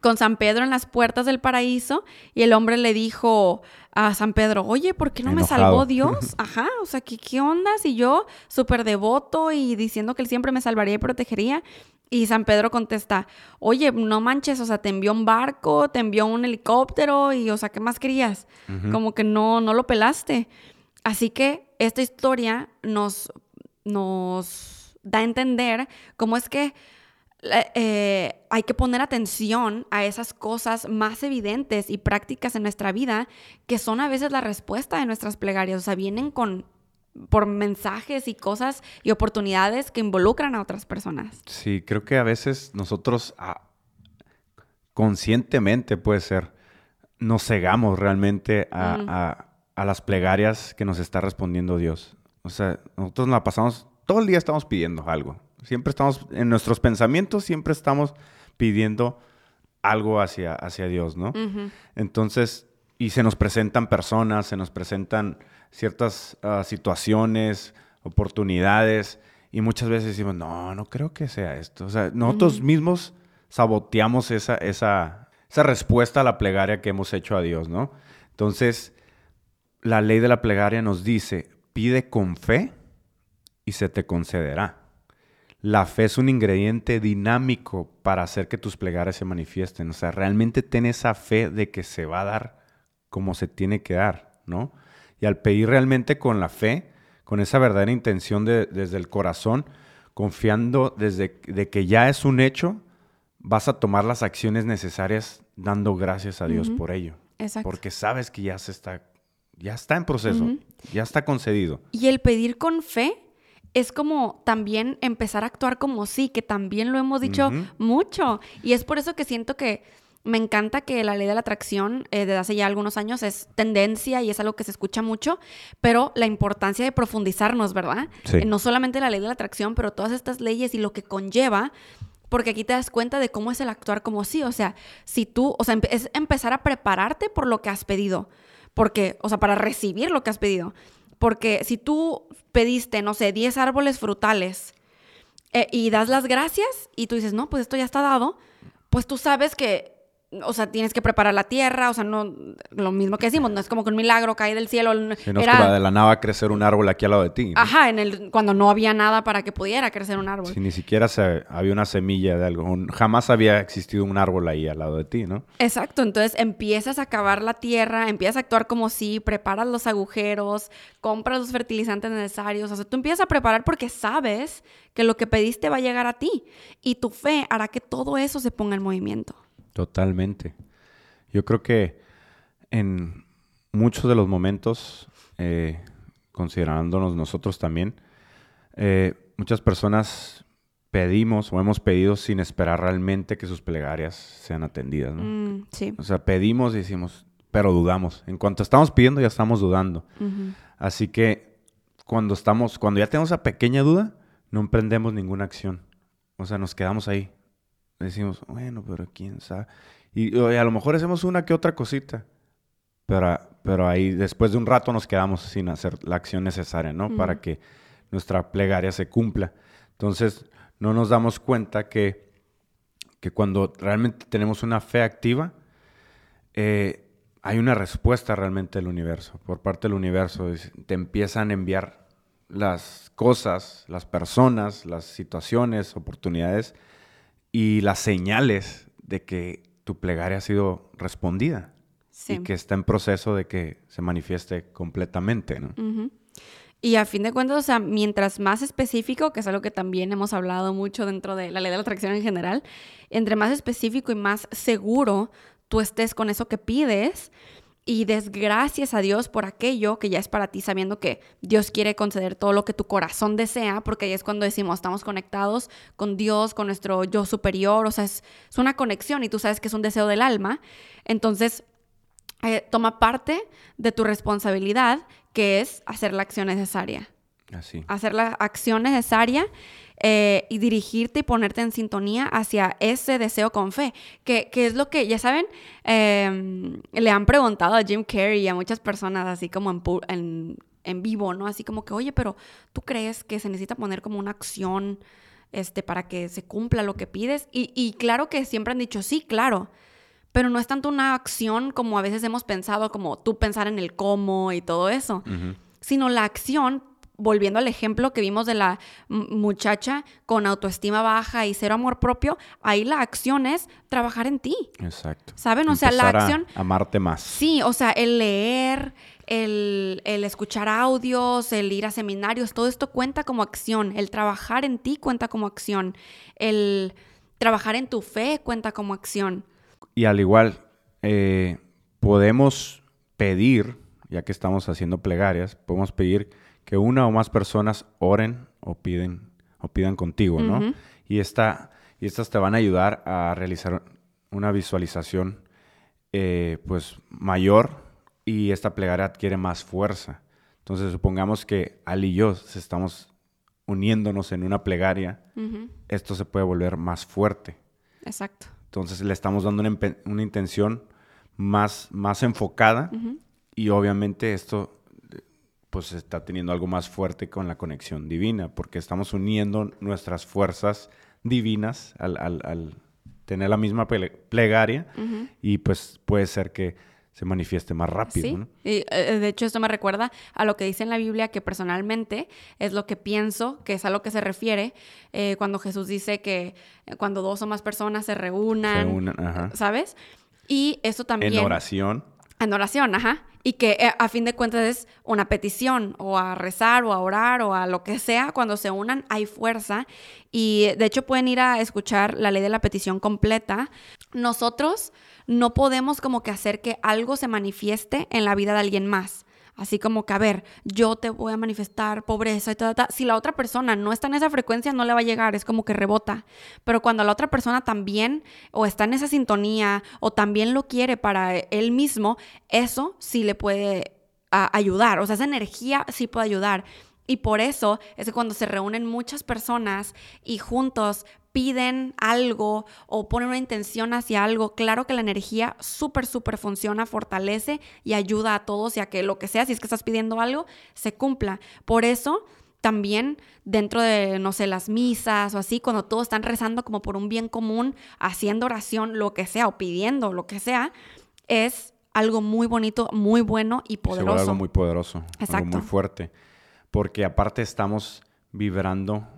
S1: con San Pedro en las puertas del paraíso y el hombre le dijo a San Pedro, oye, ¿por qué no me salvó Dios? Ajá, o sea, ¿qué, qué onda? Si yo súper devoto y diciendo que él siempre me salvaría y protegería. Y San Pedro contesta, oye, no manches, o sea, te envió un barco, te envió un helicóptero y, o sea, ¿qué más querías? Como que no, no lo pelaste. Así que esta historia nos, nos da a entender cómo es que eh, hay que poner atención a esas cosas más evidentes y prácticas en nuestra vida que son a veces la respuesta de nuestras plegarias. O sea, vienen con por mensajes y cosas y oportunidades que involucran a otras personas.
S2: Sí, creo que a veces nosotros ah, conscientemente puede ser, nos cegamos realmente a, a, las plegarias que nos está respondiendo Dios. O sea, nosotros la pasamos, todo el día estamos pidiendo algo. Siempre estamos, en nuestros pensamientos, siempre estamos pidiendo algo hacia, hacia Dios, ¿no? Entonces, y se nos presentan personas, se nos presentan ciertas ah, situaciones, oportunidades, y muchas veces decimos, no, no creo que sea esto. O sea, nosotros mismos saboteamos esa, esa, esa respuesta a la plegaria que hemos hecho a Dios, ¿no? Entonces, la ley de la plegaria nos dice, pide con fe y se te concederá. La fe es un ingrediente dinámico para hacer que tus plegarias se manifiesten. O sea, realmente ten esa fe de que se va a dar como se tiene que dar, ¿no? Y al pedir realmente con la fe, con esa verdadera intención de, desde el corazón, confiando desde de que ya es un hecho, vas a tomar las acciones necesarias dando gracias a Dios por ello. Exacto. Porque sabes que ya se está, ya está en proceso, ya está concedido.
S1: Y el pedir con fe es como también empezar a actuar como sí, que también lo hemos dicho mucho. Y es por eso que siento que me encanta que la ley de la atracción eh, desde hace ya algunos años es tendencia y es algo que se escucha mucho, pero la importancia de profundizarnos, ¿verdad? Eh, no solamente la ley de la atracción, pero todas estas leyes y lo que conlleva porque aquí te das cuenta de cómo es el actuar como sí, o sea, si tú, o sea, es empezar a prepararte por lo que has pedido, porque, o sea, para recibir lo que has pedido. Porque si tú pediste, no sé, 10 árboles frutales eh, y das las gracias y tú dices, no, pues esto ya está dado, pues tú sabes que o sea, tienes que preparar la tierra, o sea, no, lo mismo que decimos, no es como que un milagro cae del cielo.
S2: Si no era... de la nada crecer un árbol aquí al lado de ti.
S1: Ajá, en el, cuando no había nada para que pudiera crecer un árbol.
S2: Si ni siquiera se, había una semilla de algo, jamás había existido un árbol ahí al lado de ti, ¿no?
S1: Exacto, entonces empiezas a cavar la tierra, empiezas a actuar como si, preparas los agujeros, compras los fertilizantes necesarios, o sea, tú empiezas a preparar porque sabes que lo que pediste va a llegar a ti y tu fe hará que todo eso se ponga en movimiento.
S2: Totalmente. Yo creo que en muchos de los momentos, eh, considerándonos nosotros también, eh, muchas personas pedimos o hemos pedido sin esperar realmente que sus plegarias sean atendidas. ¿no? Mm, sí. O sea, pedimos y decimos, pero dudamos. En cuanto estamos pidiendo, ya estamos dudando. Así que cuando estamos, cuando ya tenemos esa pequeña duda, no emprendemos ninguna acción. O sea, nos quedamos ahí decimos, bueno, pero quién sabe. Y, a lo mejor hacemos una que otra cosita. Pero, pero ahí después de un rato nos quedamos sin hacer la acción necesaria, ¿no? Para que nuestra plegaria se cumpla. Entonces, no nos damos cuenta que, que cuando realmente tenemos una fe activa, eh, hay una respuesta realmente del universo, por parte del universo. Te empiezan a enviar las cosas, las personas, las situaciones, oportunidades y las señales de que tu plegaria ha sido respondida y que está en proceso de que se manifieste completamente. ¿no?
S1: Y a fin de cuentas, o sea, mientras más específico, que es algo que también hemos hablado mucho dentro de la ley de la atracción en general, entre más específico y más seguro tú estés con eso que pides, y des gracias a Dios por aquello que ya es para ti, sabiendo que Dios quiere conceder todo lo que tu corazón desea, porque ahí es cuando decimos, estamos conectados con Dios, con nuestro yo superior, o sea, es, una conexión y tú sabes que es un deseo del alma. Entonces, eh, toma parte de tu responsabilidad, que es hacer la acción necesaria.
S2: Así.
S1: Hacer la acción necesaria eh, y dirigirte y ponerte en sintonía hacia ese deseo con fe, que, es lo que, ya saben, em, le han preguntado a Jim Carrey y a muchas personas así como en, en, vivo, ¿no? Así como que, oye, pero ¿tú crees que se necesita poner como una acción este, para que se cumpla lo que pides? Y, claro que siempre han dicho, sí, claro pero no es tanto una acción como a veces hemos pensado, como tú pensar en el cómo y todo eso, sino la acción volviendo al ejemplo que vimos de la muchacha con autoestima baja y cero amor propio, ahí la acción es trabajar en ti.
S2: Exacto.
S1: ¿Saben? O sea, la acción...
S2: amarte más.
S1: Sí, o sea, el leer, el, el, escuchar audios, el ir a seminarios, todo esto cuenta como acción. El trabajar en ti cuenta como acción. El trabajar en tu fe cuenta como acción.
S2: Y al igual, eh, podemos pedir, ya que estamos haciendo plegarias, podemos pedir que una o más personas oren o piden o pidan contigo, ¿no? Y esta y estas te van a ayudar a realizar una visualización eh, pues mayor y esta plegaria adquiere más fuerza. Entonces supongamos que Al y yo estamos uniéndonos en una plegaria, esto se puede volver más fuerte.
S1: Exacto.
S2: Entonces le estamos dando una, intención más, más enfocada y obviamente esto pues está teniendo algo más fuerte con la conexión divina, porque estamos uniendo nuestras fuerzas divinas al, tener la misma plegaria y pues puede ser que se manifieste más rápido.
S1: Sí, y eh, de hecho esto me recuerda a lo que dice en la Biblia, que personalmente es lo que pienso, que es a lo que se refiere eh, cuando Jesús dice que eh, cuando dos o más personas se reúnan, ¿sabes? Y eso también...
S2: En oración.
S1: En oración, ajá y que eh, a fin de cuentas es una petición o a rezar o a orar o a lo que sea, cuando se unan hay fuerza y de hecho pueden ir a escuchar la ley de la petición completa. Nosotros no podemos como que hacer que algo se manifieste en la vida de alguien más. Así como que, a ver, yo te voy a manifestar pobreza y tal, tal. Si la otra persona no está en esa frecuencia, no le va a llegar, es como que rebota. Pero cuando la otra persona también o está en esa sintonía o también lo quiere para él mismo, eso sí le puede ayudar. O sea, esa energía sí puede ayudar. Y por eso es que cuando se reúnen muchas personas y juntos piden algo o ponen una intención hacia algo, claro que la energía súper, súper funciona, fortalece y ayuda a todos y a que lo que sea, si es que estás pidiendo algo, se cumpla. Por eso también dentro de, no sé, las misas o así, cuando todos están rezando como por un bien común, haciendo oración, lo que sea, o pidiendo lo que sea, es algo muy bonito, muy bueno y poderoso.
S2: algo muy poderoso, algo muy fuerte, porque aparte estamos vibrando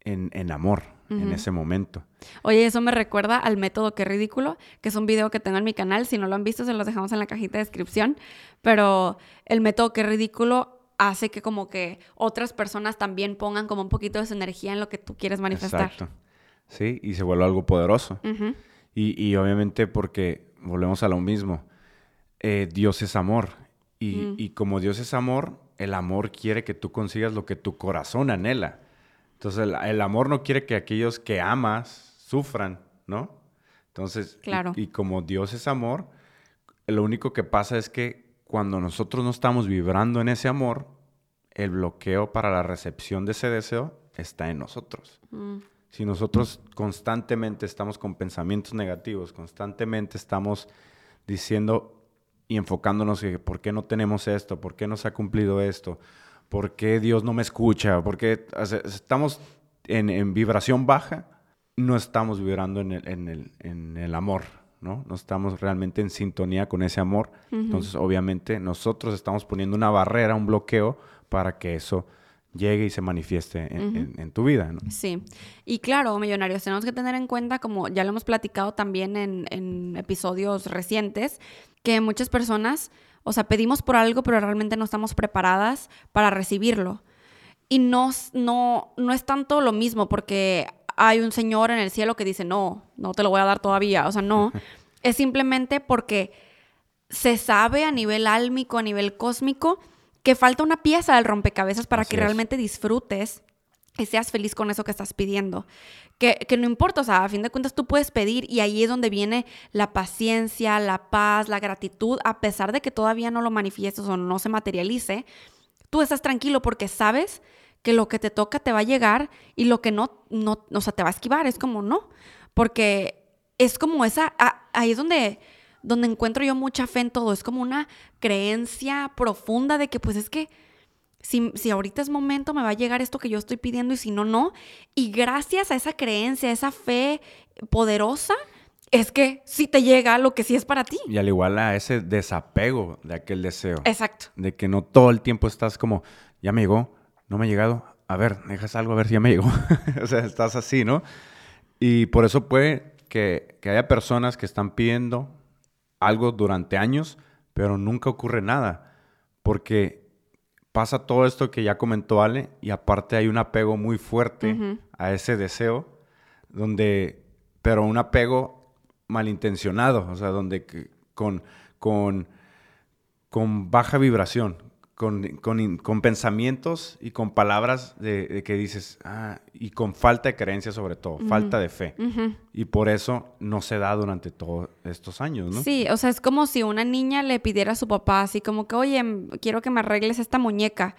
S2: en, en amor en ese momento.
S1: Oye, eso me recuerda al método Qué Ridículo, que es un video que tengo en mi canal. Si no lo han visto, se los dejamos en la cajita de descripción. Pero el método Qué Ridículo hace que como que otras personas también pongan como un poquito de su energía en lo que tú quieres manifestar. Exacto.
S2: Sí, y se vuelve algo poderoso. y, y, obviamente porque volvemos a lo mismo. Eh, Dios es amor. Y, y como Dios es amor, el amor quiere que tú consigas lo que tu corazón anhela. Entonces, el, amor no quiere que aquellos que amas sufran, ¿no? Entonces,
S1: claro.
S2: y, como Dios es amor, lo único que pasa es que cuando nosotros no estamos vibrando en ese amor, el bloqueo para la recepción de ese deseo está en nosotros. Mm. Si nosotros constantemente estamos con pensamientos negativos, constantemente estamos diciendo y enfocándonos en por qué no tenemos esto, por qué no se ha cumplido esto, ¿Por qué Dios no me escucha? ¿Por qué estamos en, vibración baja? No estamos vibrando en el, amor, ¿no? No estamos realmente en sintonía con ese amor. Entonces, obviamente, nosotros estamos poniendo una barrera, un bloqueo para que eso llegue y se manifieste en, tu vida. ¿no?
S1: Sí. Y claro, millonarios, tenemos que tener en cuenta, como ya lo hemos platicado también en, en episodios recientes, que muchas personas, o sea, pedimos por algo, pero realmente no estamos preparadas para recibirlo. Y no, no, no es tanto lo mismo, porque hay un señor en el cielo que dice, no, no te lo voy a dar todavía. O sea, no. es simplemente porque se sabe a nivel álmico, a nivel cósmico, que falta una pieza del rompecabezas para que realmente disfrutes y seas feliz con eso que estás pidiendo. Que, que, no importa, o sea, a fin de cuentas tú puedes pedir y ahí es donde viene la paciencia, la paz, la gratitud, a pesar de que todavía no lo manifiestes o no se materialice, tú estás tranquilo porque sabes que lo que te toca te va a llegar y lo que no, no, o sea, te va a esquivar, es como no, porque es como esa, ahí es donde donde encuentro yo mucha fe en todo. Es como una creencia profunda de que pues es que si, si, ahorita es momento me va a llegar esto que yo estoy pidiendo y si no, no. Y gracias a esa creencia, a esa fe poderosa, es que sí te llega lo que sí es para ti.
S2: Y al igual a ese desapego de aquel deseo.
S1: Exacto.
S2: De que no todo el tiempo estás como, ya me llegó, no me ha llegado, a ver, dejas algo a ver si ya me llegó. o sea, estás así, ¿no? Y por eso puede que, que haya personas que están pidiendo algo durante años, pero nunca ocurre nada, porque pasa todo esto que ya comentó Ale y aparte hay un apego muy fuerte a ese deseo, donde, pero un apego malintencionado, o sea, donde con, con, con baja vibración, con, pensamientos y con palabras de, que dices, ah, y con falta de creencia sobre todo, falta de fe. Y por eso no se da durante todos estos años, ¿no?
S1: Sí, o sea, es como si una niña le pidiera a su papá, así como que, oye, quiero que me arregles esta muñeca.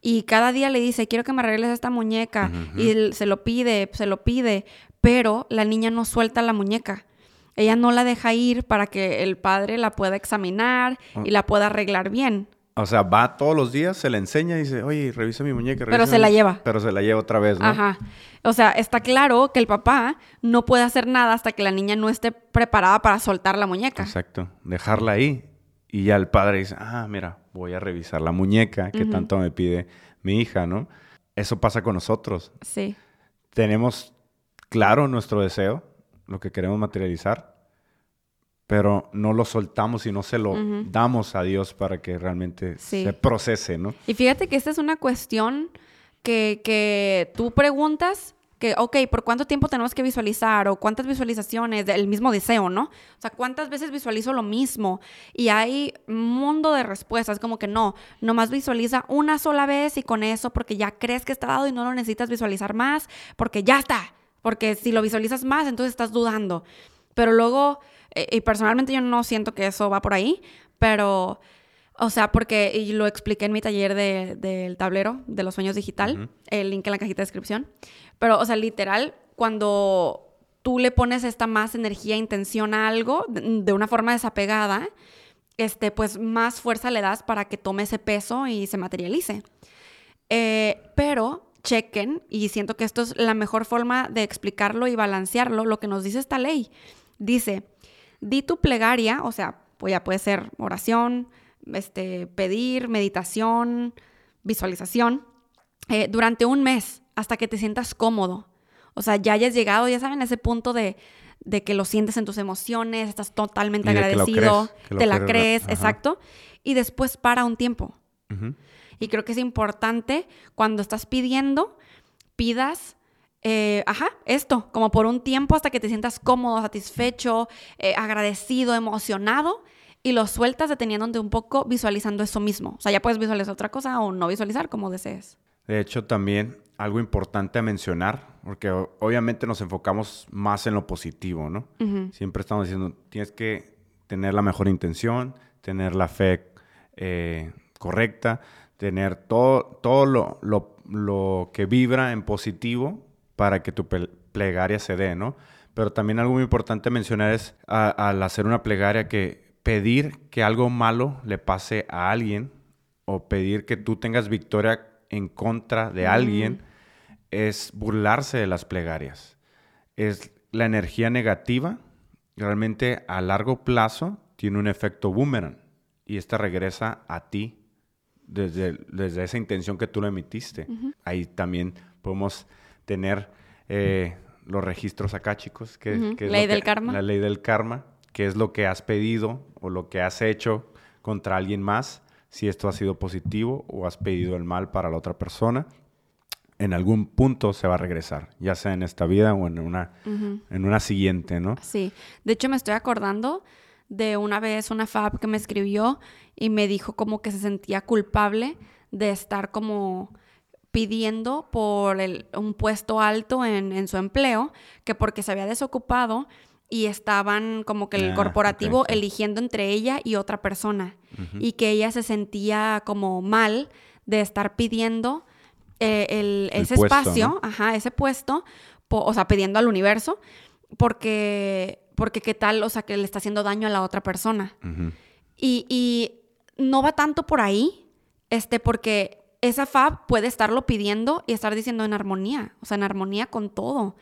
S1: Y cada día le dice, quiero que me arregles esta muñeca. Y se lo pide, se lo pide, pero la niña no suelta la muñeca. Ella no la deja ir para que el padre la pueda examinar y la pueda arreglar bien.
S2: O sea, va todos los días, se le enseña y dice, oye, revisa mi muñeca.
S1: pero se la lleva.
S2: Pero se la lleva otra vez, ¿no?
S1: Ajá. O sea, está claro que el papá no puede hacer nada hasta que la niña no esté preparada para soltar la muñeca.
S2: Exacto. Dejarla ahí. Y ya el padre dice, ah, mira, voy a revisar la muñeca que tanto me pide mi hija, ¿no? Eso pasa con nosotros.
S1: Sí.
S2: Tenemos claro nuestro deseo, lo que queremos materializar, pero no lo soltamos y no se lo damos a Dios para que realmente se procese, ¿no?
S1: Y fíjate que esta es una cuestión que, que tú preguntas que, ok, ¿por cuánto tiempo tenemos que visualizar? O cuántas visualizaciones del mismo deseo, ¿no? O sea, ¿cuántas veces visualizo lo mismo? Y hay un mundo de respuestas, como que no, nomás visualiza una sola vez y con eso, porque ya crees que está dado y no lo necesitas visualizar más, porque ya está. Porque si lo visualizas más, entonces estás dudando. Pero luego eh, y personalmente yo no siento que eso va por ahí, pero, o sea, porque y lo expliqué en mi taller del tablero de los sueños digital, el link en la cajita de descripción, pero, o sea, literal, cuando tú le pones esta más energía, intención a algo de, una forma desapegada, este, pues más fuerza le das para que tome ese peso y se materialice. Eh, pero chequen, y siento que esto es la mejor forma de explicarlo y balancearlo, lo que nos dice esta ley. Dice, Di tu plegaria, o sea, pues ya puede ser oración, este, pedir, meditación, visualización, eh, durante un mes hasta que te sientas cómodo. O sea, ya hayas llegado, ya saben, a ese punto de, que lo sientes en tus emociones, estás totalmente agradecido, te la crees, exacto. Y después para un tiempo. Y creo que es importante cuando estás pidiendo, pidas eh, ajá, esto, como por un tiempo hasta que te sientas cómodo, satisfecho, eh, agradecido, emocionado y lo sueltas deteniéndote un poco visualizando eso mismo. O sea, ya puedes visualizar otra cosa o no visualizar como desees.
S2: De hecho, también algo importante a mencionar, porque obviamente nos enfocamos más en lo positivo, ¿no? Siempre estamos diciendo, tienes que tener la mejor intención, tener la fe eh, correcta, tener todo, todo lo, lo, lo que vibra en positivo para que tu plegaria se dé, ¿no? Pero también algo muy importante mencionar es al hacer una plegaria que pedir que algo malo le pase a alguien o pedir que tú tengas victoria en contra de alguien es burlarse de las plegarias. Es la energía negativa realmente a largo plazo tiene un efecto boomerang y esta regresa a ti desde, desde esa intención que tú lo emitiste. Ahí también podemos tener eh, los registros acá, chicos. Que,
S1: ley del karma.
S2: La ley del karma, que es lo que has pedido o lo que has hecho contra alguien más, si esto ha sido positivo o has pedido el mal para la otra persona. En algún punto se va a regresar, ya sea en esta vida o en una, en una siguiente, ¿no?
S1: Sí. De hecho, me estoy acordando de una vez una fab que me escribió y me dijo como que se sentía culpable de estar como pidiendo por un puesto alto en, su empleo, que porque se había desocupado y estaban como que el ah, corporativo eligiendo entre ella y otra persona y que ella se sentía como mal de estar pidiendo eh, ese espacio, ajá, ese puesto, o sea, pidiendo al universo, porque, porque qué tal, o sea, que le está haciendo daño a la otra persona. y, y no va tanto por ahí, este, porque esa fab puede estarlo pidiendo y estar diciendo en armonía, o sea, en armonía con todo.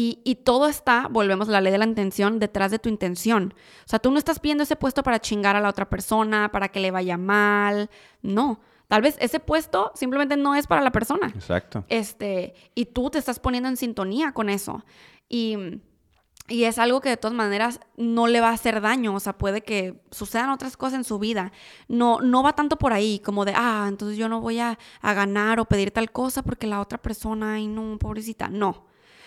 S1: Y, todo está, volvemos a la ley de la intención, detrás de tu intención. O sea, tú no estás pidiendo ese puesto para chingar a la otra persona, para que le vaya mal. No. Tal vez ese puesto simplemente no es para la persona.
S2: Exacto.
S1: Este, y tú te estás poniendo en sintonía con eso. Y y es algo que de todas maneras no le va a hacer daño, o sea, puede que sucedan otras cosas en su vida. No, no va tanto por ahí, como de, ah, entonces yo no voy a, ganar o pedir tal cosa porque la otra persona, ay, no, pobrecita. No.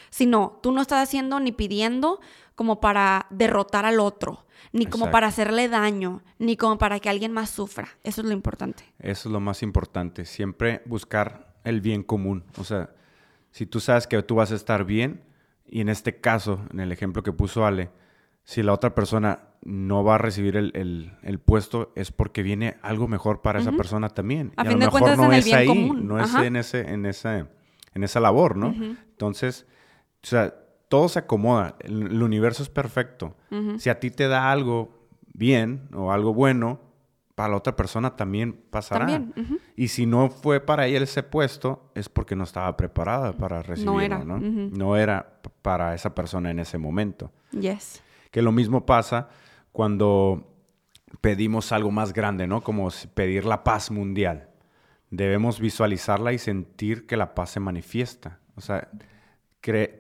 S1: Sino, tú no estás haciendo ni pidiendo como para derrotar al otro, ni como para hacerle daño, ni como para que alguien más sufra. Eso es lo importante.
S2: Eso es lo más importante. Siempre buscar el bien común. O sea, si tú sabes que tú vas a estar bien, y en este caso, en el ejemplo que puso Ale, si la otra persona no va a recibir el, puesto es porque viene algo mejor para esa persona también.
S1: A fin de cuentas no es ahí,
S2: no es en, ese, en, esa, en esa labor, ¿no? Entonces, o sea, todo se acomoda, el, universo es perfecto. Si a ti te da algo bien o algo bueno, para la otra persona también pasará. Y si no fue para ella ese puesto, es porque no estaba preparada para recibirlo, no era, ¿no? No era para esa persona en ese momento.
S1: Yes.
S2: Que lo mismo pasa cuando pedimos algo más grande, ¿no? Como pedir la paz mundial. Debemos visualizarla y sentir que la paz se manifiesta. O sea,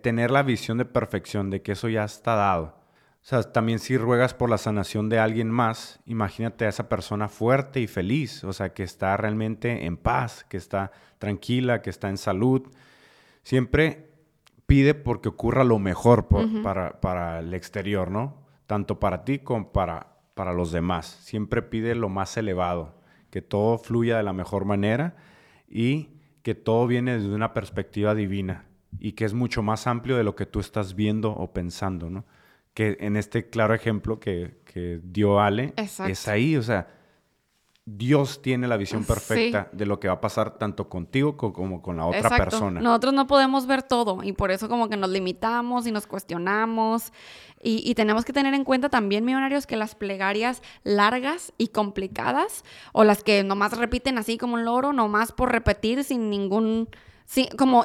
S2: tener la visión de perfección de que eso ya está dado o sea, también si ruegas por la sanación de alguien más, imagínate a esa persona fuerte y feliz, o sea, que está realmente en paz, que está tranquila, que está en salud. Siempre pide porque ocurra lo mejor para, para, el exterior, ¿no? Tanto para ti como para, para los demás. Siempre pide lo más elevado, que todo fluya de la mejor manera y que todo viene desde una perspectiva divina y que es mucho más amplio de lo que tú estás viendo o pensando, ¿no? Que en este claro ejemplo que, dio Ale, es ahí, o sea, Dios tiene la visión perfecta de lo que va a pasar tanto contigo como con la otra persona.
S1: Nosotros no podemos ver todo y por eso como que nos limitamos y nos cuestionamos y, tenemos que tener en cuenta también, millonarios, que las plegarias largas y complicadas o las que nomás repiten así como un loro, nomás por repetir sin ningún Sí, como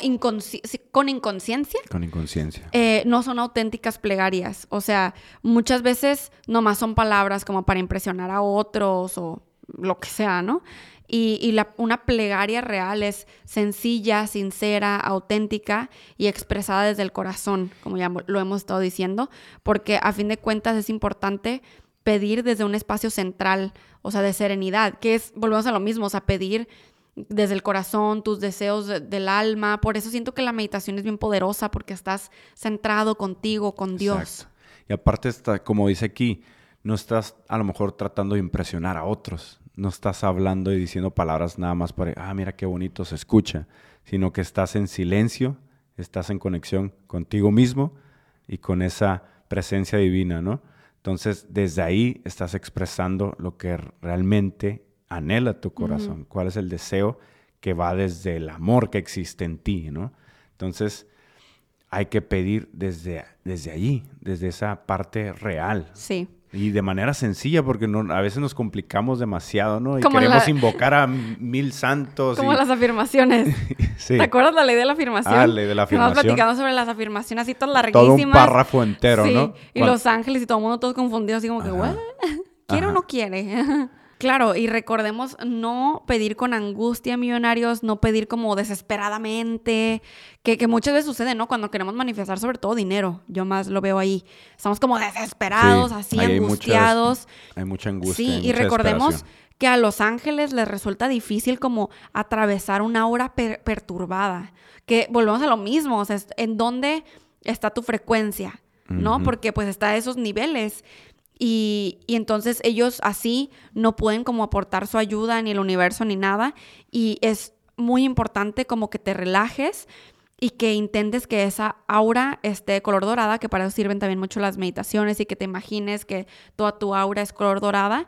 S1: con inconsciencia.
S2: Con inconsciencia.
S1: Eh, no son auténticas plegarias. O sea, muchas veces nomás son palabras como para impresionar a otros o lo que sea, ¿no? Y, la, una plegaria real es sencilla, sincera, auténtica y expresada desde el corazón, como ya lo hemos estado diciendo, porque a fin de cuentas es importante pedir desde un espacio central, o sea, de serenidad, que es, volvemos a lo mismo, o sea, pedir desde el corazón, tus deseos del alma. Por eso siento que la meditación es bien poderosa porque estás centrado contigo, con Dios.
S2: Y aparte, está, como dice aquí, no estás a lo mejor tratando de impresionar a otros. No estás hablando y diciendo palabras nada más para, ah, mira qué bonito se escucha, sino que estás en silencio, estás en conexión contigo mismo y con esa presencia divina, ¿no? Entonces, desde ahí estás expresando lo que realmente anhela tu corazón, cuál es el deseo que va desde el amor que existe en ti, ¿no? Entonces, hay que pedir desde, desde allí, desde esa parte real.
S1: Sí.
S2: Y de manera sencilla, porque no, a veces nos complicamos demasiado, ¿no? Y
S1: Como
S2: queremos
S1: la-
S2: invocar a mil santos.
S1: Como
S2: y-
S1: las afirmaciones.
S2: Sí,
S1: ¿Te acuerdas la ley de la afirmación?
S2: Ah, ley de la
S1: Que
S2: afirmación.
S1: platicando sobre las afirmaciones así todas
S2: todo un
S1: larguísimas.
S2: párrafo entero,
S1: sí,
S2: ¿no?
S1: Y
S2: Cuan-
S1: los ángeles y todo el mundo todos confundidos, así como que,
S2: Ajá.
S1: ¿what? ¿Quiere o
S2: Ajá.
S1: no quiere? claro, y recordemos no pedir con angustia, millonarios, no pedir como desesperadamente, que, que muchas veces sucede, ¿no? Cuando queremos manifestar sobre todo dinero, yo más lo veo ahí. Estamos como desesperados,
S2: Sí,
S1: así
S2: muchas-
S1: angustiados.
S2: Hay mucha angustia.
S1: Sí,
S2: hay
S1: y
S2: mucha
S1: recordemos que a los ángeles les resulta difícil como atravesar una aura per- perturbada. Que volvemos a lo mismo, o sea, ¿en dónde está tu frecuencia? ¿No? Porque pues está a esos niveles. Y, y entonces ellos así no pueden como aportar su ayuda ni el universo ni nada. Y es muy importante como que te relajes y que intentes que esa aura esté color dorada, que para eso sirven también mucho las meditaciones y que te imagines que toda tu aura es color dorada.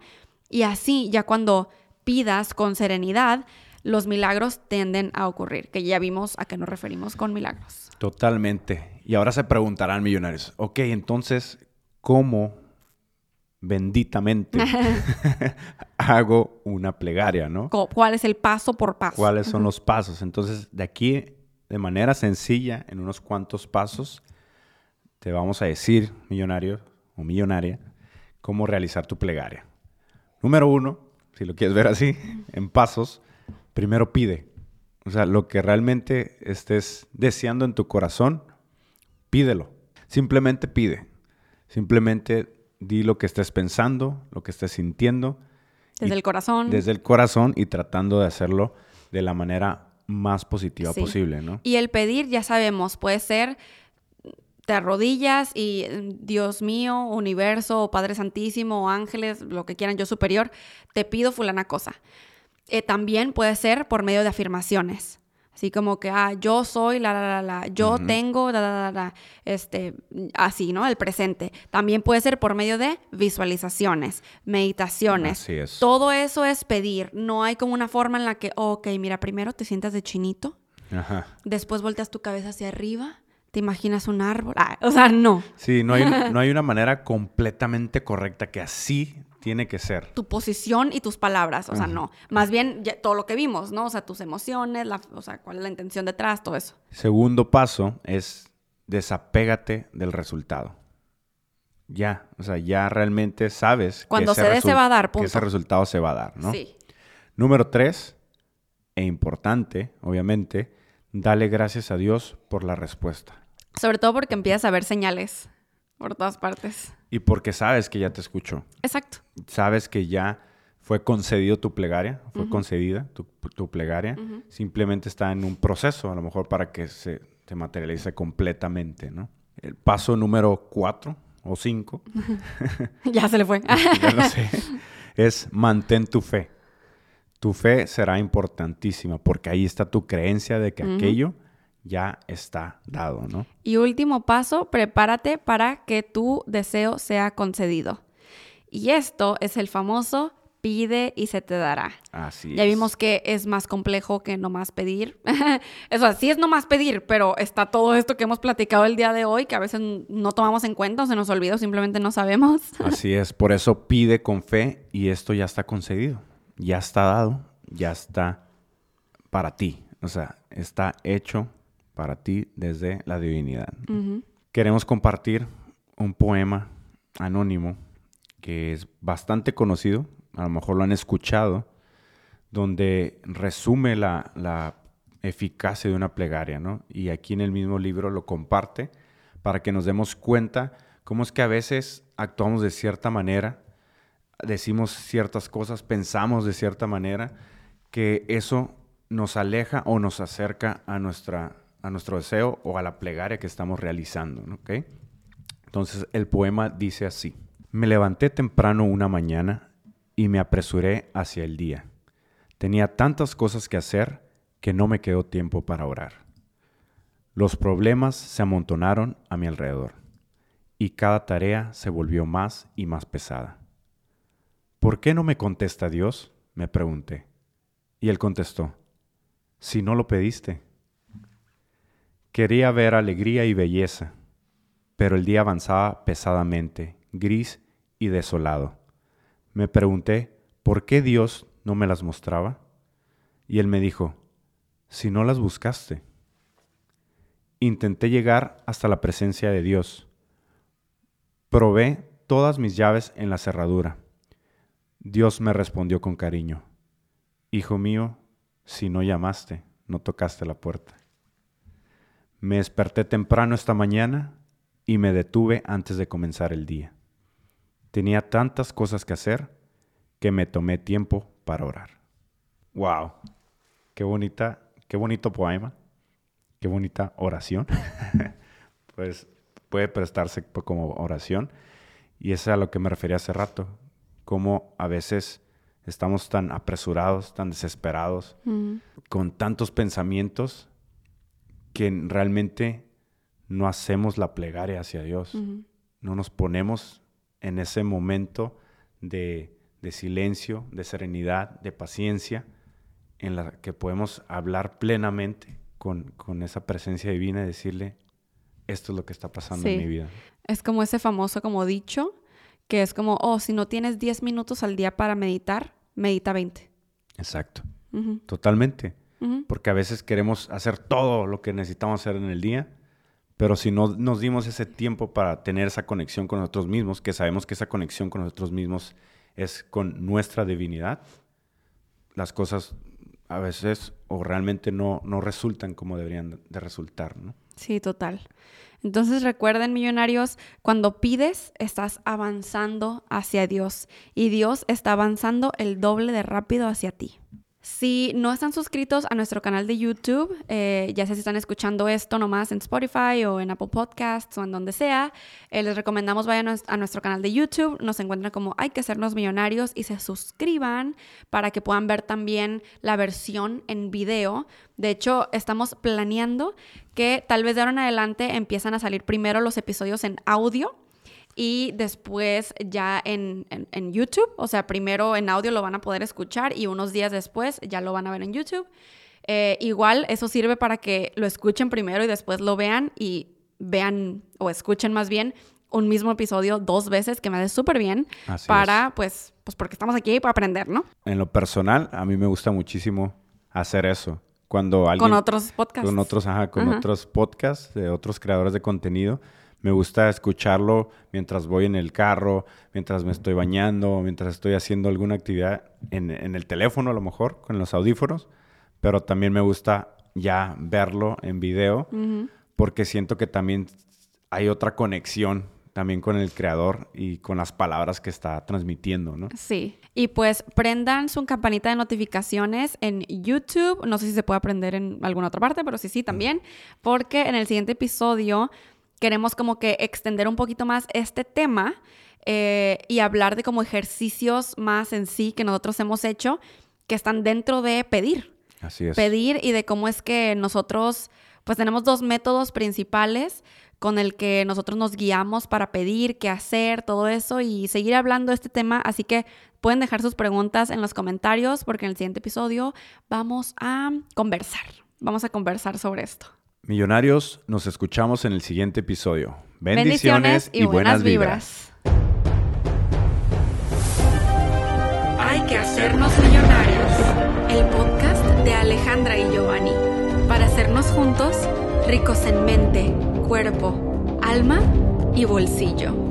S1: Y así, ya cuando pidas con serenidad, los milagros tienden a ocurrir, que ya vimos a qué nos referimos con milagros.
S2: Totalmente. Y ahora se preguntarán millonarios, ok, entonces, ¿cómo benditamente hago una plegaria, no?
S1: ¿Cuál es el paso por paso?
S2: ¿Cuáles son los pasos? Entonces, de aquí, de manera sencilla, en unos cuantos pasos, te vamos a decir, millonario o millonaria, cómo realizar tu plegaria. Número uno, si lo quieres ver así, en pasos, primero pide. O sea, lo que realmente estés deseando en tu corazón, pídelo. Simplemente pide. Simplemente di lo que estés pensando, lo que estés sintiendo.
S1: Desde
S2: y-
S1: el corazón.
S2: Desde el corazón y tratando de hacerlo de la manera más positiva
S1: Sí.
S2: posible, ¿no?
S1: Y el pedir, ya sabemos, puede ser te arrodillas y Dios mío, universo, o Padre Santísimo, o ángeles, lo que quieran, yo superior, te pido fulana cosa. Eh, también puede ser por medio de afirmaciones. Así como que, ah, yo soy, la, la, la, la, yo tengo, la, la, la, la, este, así, ¿no? El presente. También puede ser por medio de visualizaciones, meditaciones.
S2: Así es.
S1: Todo eso es pedir. No hay como una forma en la que, ok, mira, primero te sientas de chinito,
S2: Ajá.
S1: después volteas tu cabeza hacia arriba, te imaginas un árbol. Ah, o sea, no.
S2: Sí, no hay, no hay una manera completamente correcta que así tiene que ser.
S1: Tu posición y tus palabras, o sea,
S2: Ajá.
S1: no. Más bien ya todo lo que vimos, ¿no? O sea, tus emociones, la, o sea, cuál es la intención detrás, todo eso.
S2: Segundo paso es desapégate del resultado. Ya, o sea, ya realmente sabes
S1: Cuando
S2: ese
S1: se dé, se
S2: resul-
S1: va a dar,
S2: que ese
S1: punto.
S2: resultado se va a dar, ¿no?
S1: Sí.
S2: Número tres, e importante, obviamente, dale gracias a Dios por la respuesta.
S1: Sobre todo porque empiezas a ver señales por todas partes.
S2: Y porque sabes que ya te escuchó.
S1: Exacto.
S2: Sabes que ya fue concedido tu plegaria, fue concedida tu, tu plegaria. Simplemente está en un proceso, a lo mejor para que se, se materialice completamente, ¿no? El paso número cuatro o cinco,
S1: ya se le fue.
S2: ya no sé, es mantén tu fe. Tu fe será importantísima porque ahí está tu creencia de que aquello ya está dado, ¿no?
S1: Y último paso, prepárate para que tu deseo sea concedido. Y esto es el famoso pide y se te dará.
S2: Así
S1: Ya
S2: es.
S1: vimos que es más complejo que nomás pedir. Eso sí es nomás pedir, pero está todo esto que hemos platicado el día de hoy que a veces no tomamos en cuenta o se nos olvida o simplemente no sabemos.
S2: Así es, por eso pide con fe y esto ya está concedido, ya está dado, ya está para ti, o sea, está hecho para ti desde la divinidad. Queremos compartir un poema anónimo que es bastante conocido, a lo mejor lo han escuchado, donde resume la, la eficacia de una plegaria, ¿no? Y aquí en el mismo libro lo comparte para que nos demos cuenta cómo es que a veces actuamos de cierta manera, decimos ciertas cosas, pensamos de cierta manera, que eso nos aleja o nos acerca a, nuestra, a nuestro deseo o a la plegaria que estamos realizando, ¿no? Entonces el poema dice así, me levanté temprano una mañana y me apresuré hacia el día. Tenía tantas cosas que hacer que no me quedó tiempo para orar. Los problemas se amontonaron a mi alrededor y cada tarea se volvió más y más pesada. ¿Por qué no me contesta Dios? me pregunté. Y él contestó, si no lo pediste. Quería ver alegría y belleza, pero el día avanzaba pesadamente, gris y desolado. Me pregunté, ¿por qué Dios no me las mostraba? Y él me dijo, si no las buscaste. Intenté llegar hasta la presencia de Dios. Probé todas mis llaves en la cerradura. Dios me respondió con cariño, Hijo mío, si no llamaste, no tocaste la puerta. Me desperté temprano esta mañana y me detuve antes de comenzar el día. Tenía tantas cosas que hacer que me tomé tiempo para orar. Wow, qué bonita, qué bonito poema, qué bonita oración. pues puede prestarse como oración y es a lo que me refería hace rato, cómo a veces estamos tan apresurados, tan desesperados, con tantos pensamientos que realmente no hacemos la plegaria hacia Dios. No nos ponemos en ese momento de, silencio, de serenidad, de paciencia, en la que podemos hablar plenamente con, esa presencia divina y decirle, esto es lo que está pasando en mi vida.
S1: Es como ese famoso como dicho, que es como, oh, si no tienes 10 minutos al día para meditar, medita 20.
S2: Exacto. Totalmente. Porque a veces queremos hacer todo lo que necesitamos hacer en el día, pero si no nos dimos ese tiempo para tener esa conexión con nosotros mismos, que sabemos que esa conexión con nosotros mismos es con nuestra divinidad, las cosas a veces o realmente no, no resultan como deberían de resultar, ¿no?
S1: Sí, total. Entonces recuerden, millonarios, cuando pides, estás avanzando hacia Dios y Dios está avanzando el doble de rápido hacia ti. Si no están suscritos a nuestro canal de YouTube, eh, ya sé si están escuchando esto nomás en Spotify o en Apple Podcasts o en donde sea, eh, les recomendamos vayan a nuestro canal de YouTube, nos encuentran como Hay que hacernos millonarios y se suscriban para que puedan ver también la versión en video. De hecho, estamos planeando que tal vez de ahora en adelante empiezan a salir primero los episodios en audio y después ya en, YouTube, o sea, primero en audio lo van a poder escuchar y unos días después ya lo van a ver en YouTube. Eh, igual eso sirve para que lo escuchen primero y después lo vean y vean o escuchen más bien un mismo episodio dos veces que me hace súper bien para, pues, pues porque estamos aquí para aprender, ¿no?
S2: En lo personal, a mí me gusta muchísimo hacer eso. Cuando alguien...
S1: Con otros podcasts.
S2: Con otros, ajá, con otros podcasts de otros creadores de contenido me gusta escucharlo mientras voy en el carro, mientras me estoy bañando, mientras estoy haciendo alguna actividad en, el teléfono a lo mejor, con los audífonos, pero también me gusta ya verlo en video porque siento que también hay otra conexión también con el creador y con las palabras que está transmitiendo, ¿no?
S1: Sí. Y pues prendan su campanita de notificaciones en YouTube. No sé si se puede aprender en alguna otra parte, pero sí, sí, también. Porque en el siguiente episodio queremos como que extender un poquito más este tema eh, y hablar de como ejercicios más en sí que nosotros hemos hecho que están dentro de pedir.
S2: Así es.
S1: Pedir y de cómo es que nosotros, pues tenemos dos métodos principales con el que nosotros nos guiamos para pedir, qué hacer, todo eso y seguir hablando de este tema. Así que pueden dejar sus preguntas en los comentarios porque en el siguiente episodio vamos a conversar. Vamos a conversar sobre esto.
S2: Millonarios, nos escuchamos en el siguiente episodio. Bendiciones, y, buenas, vibras.
S1: Hay que hacernos millonarios. El podcast de Alejandra y Giovanni. Para hacernos juntos ricos en mente, cuerpo, alma y bolsillo.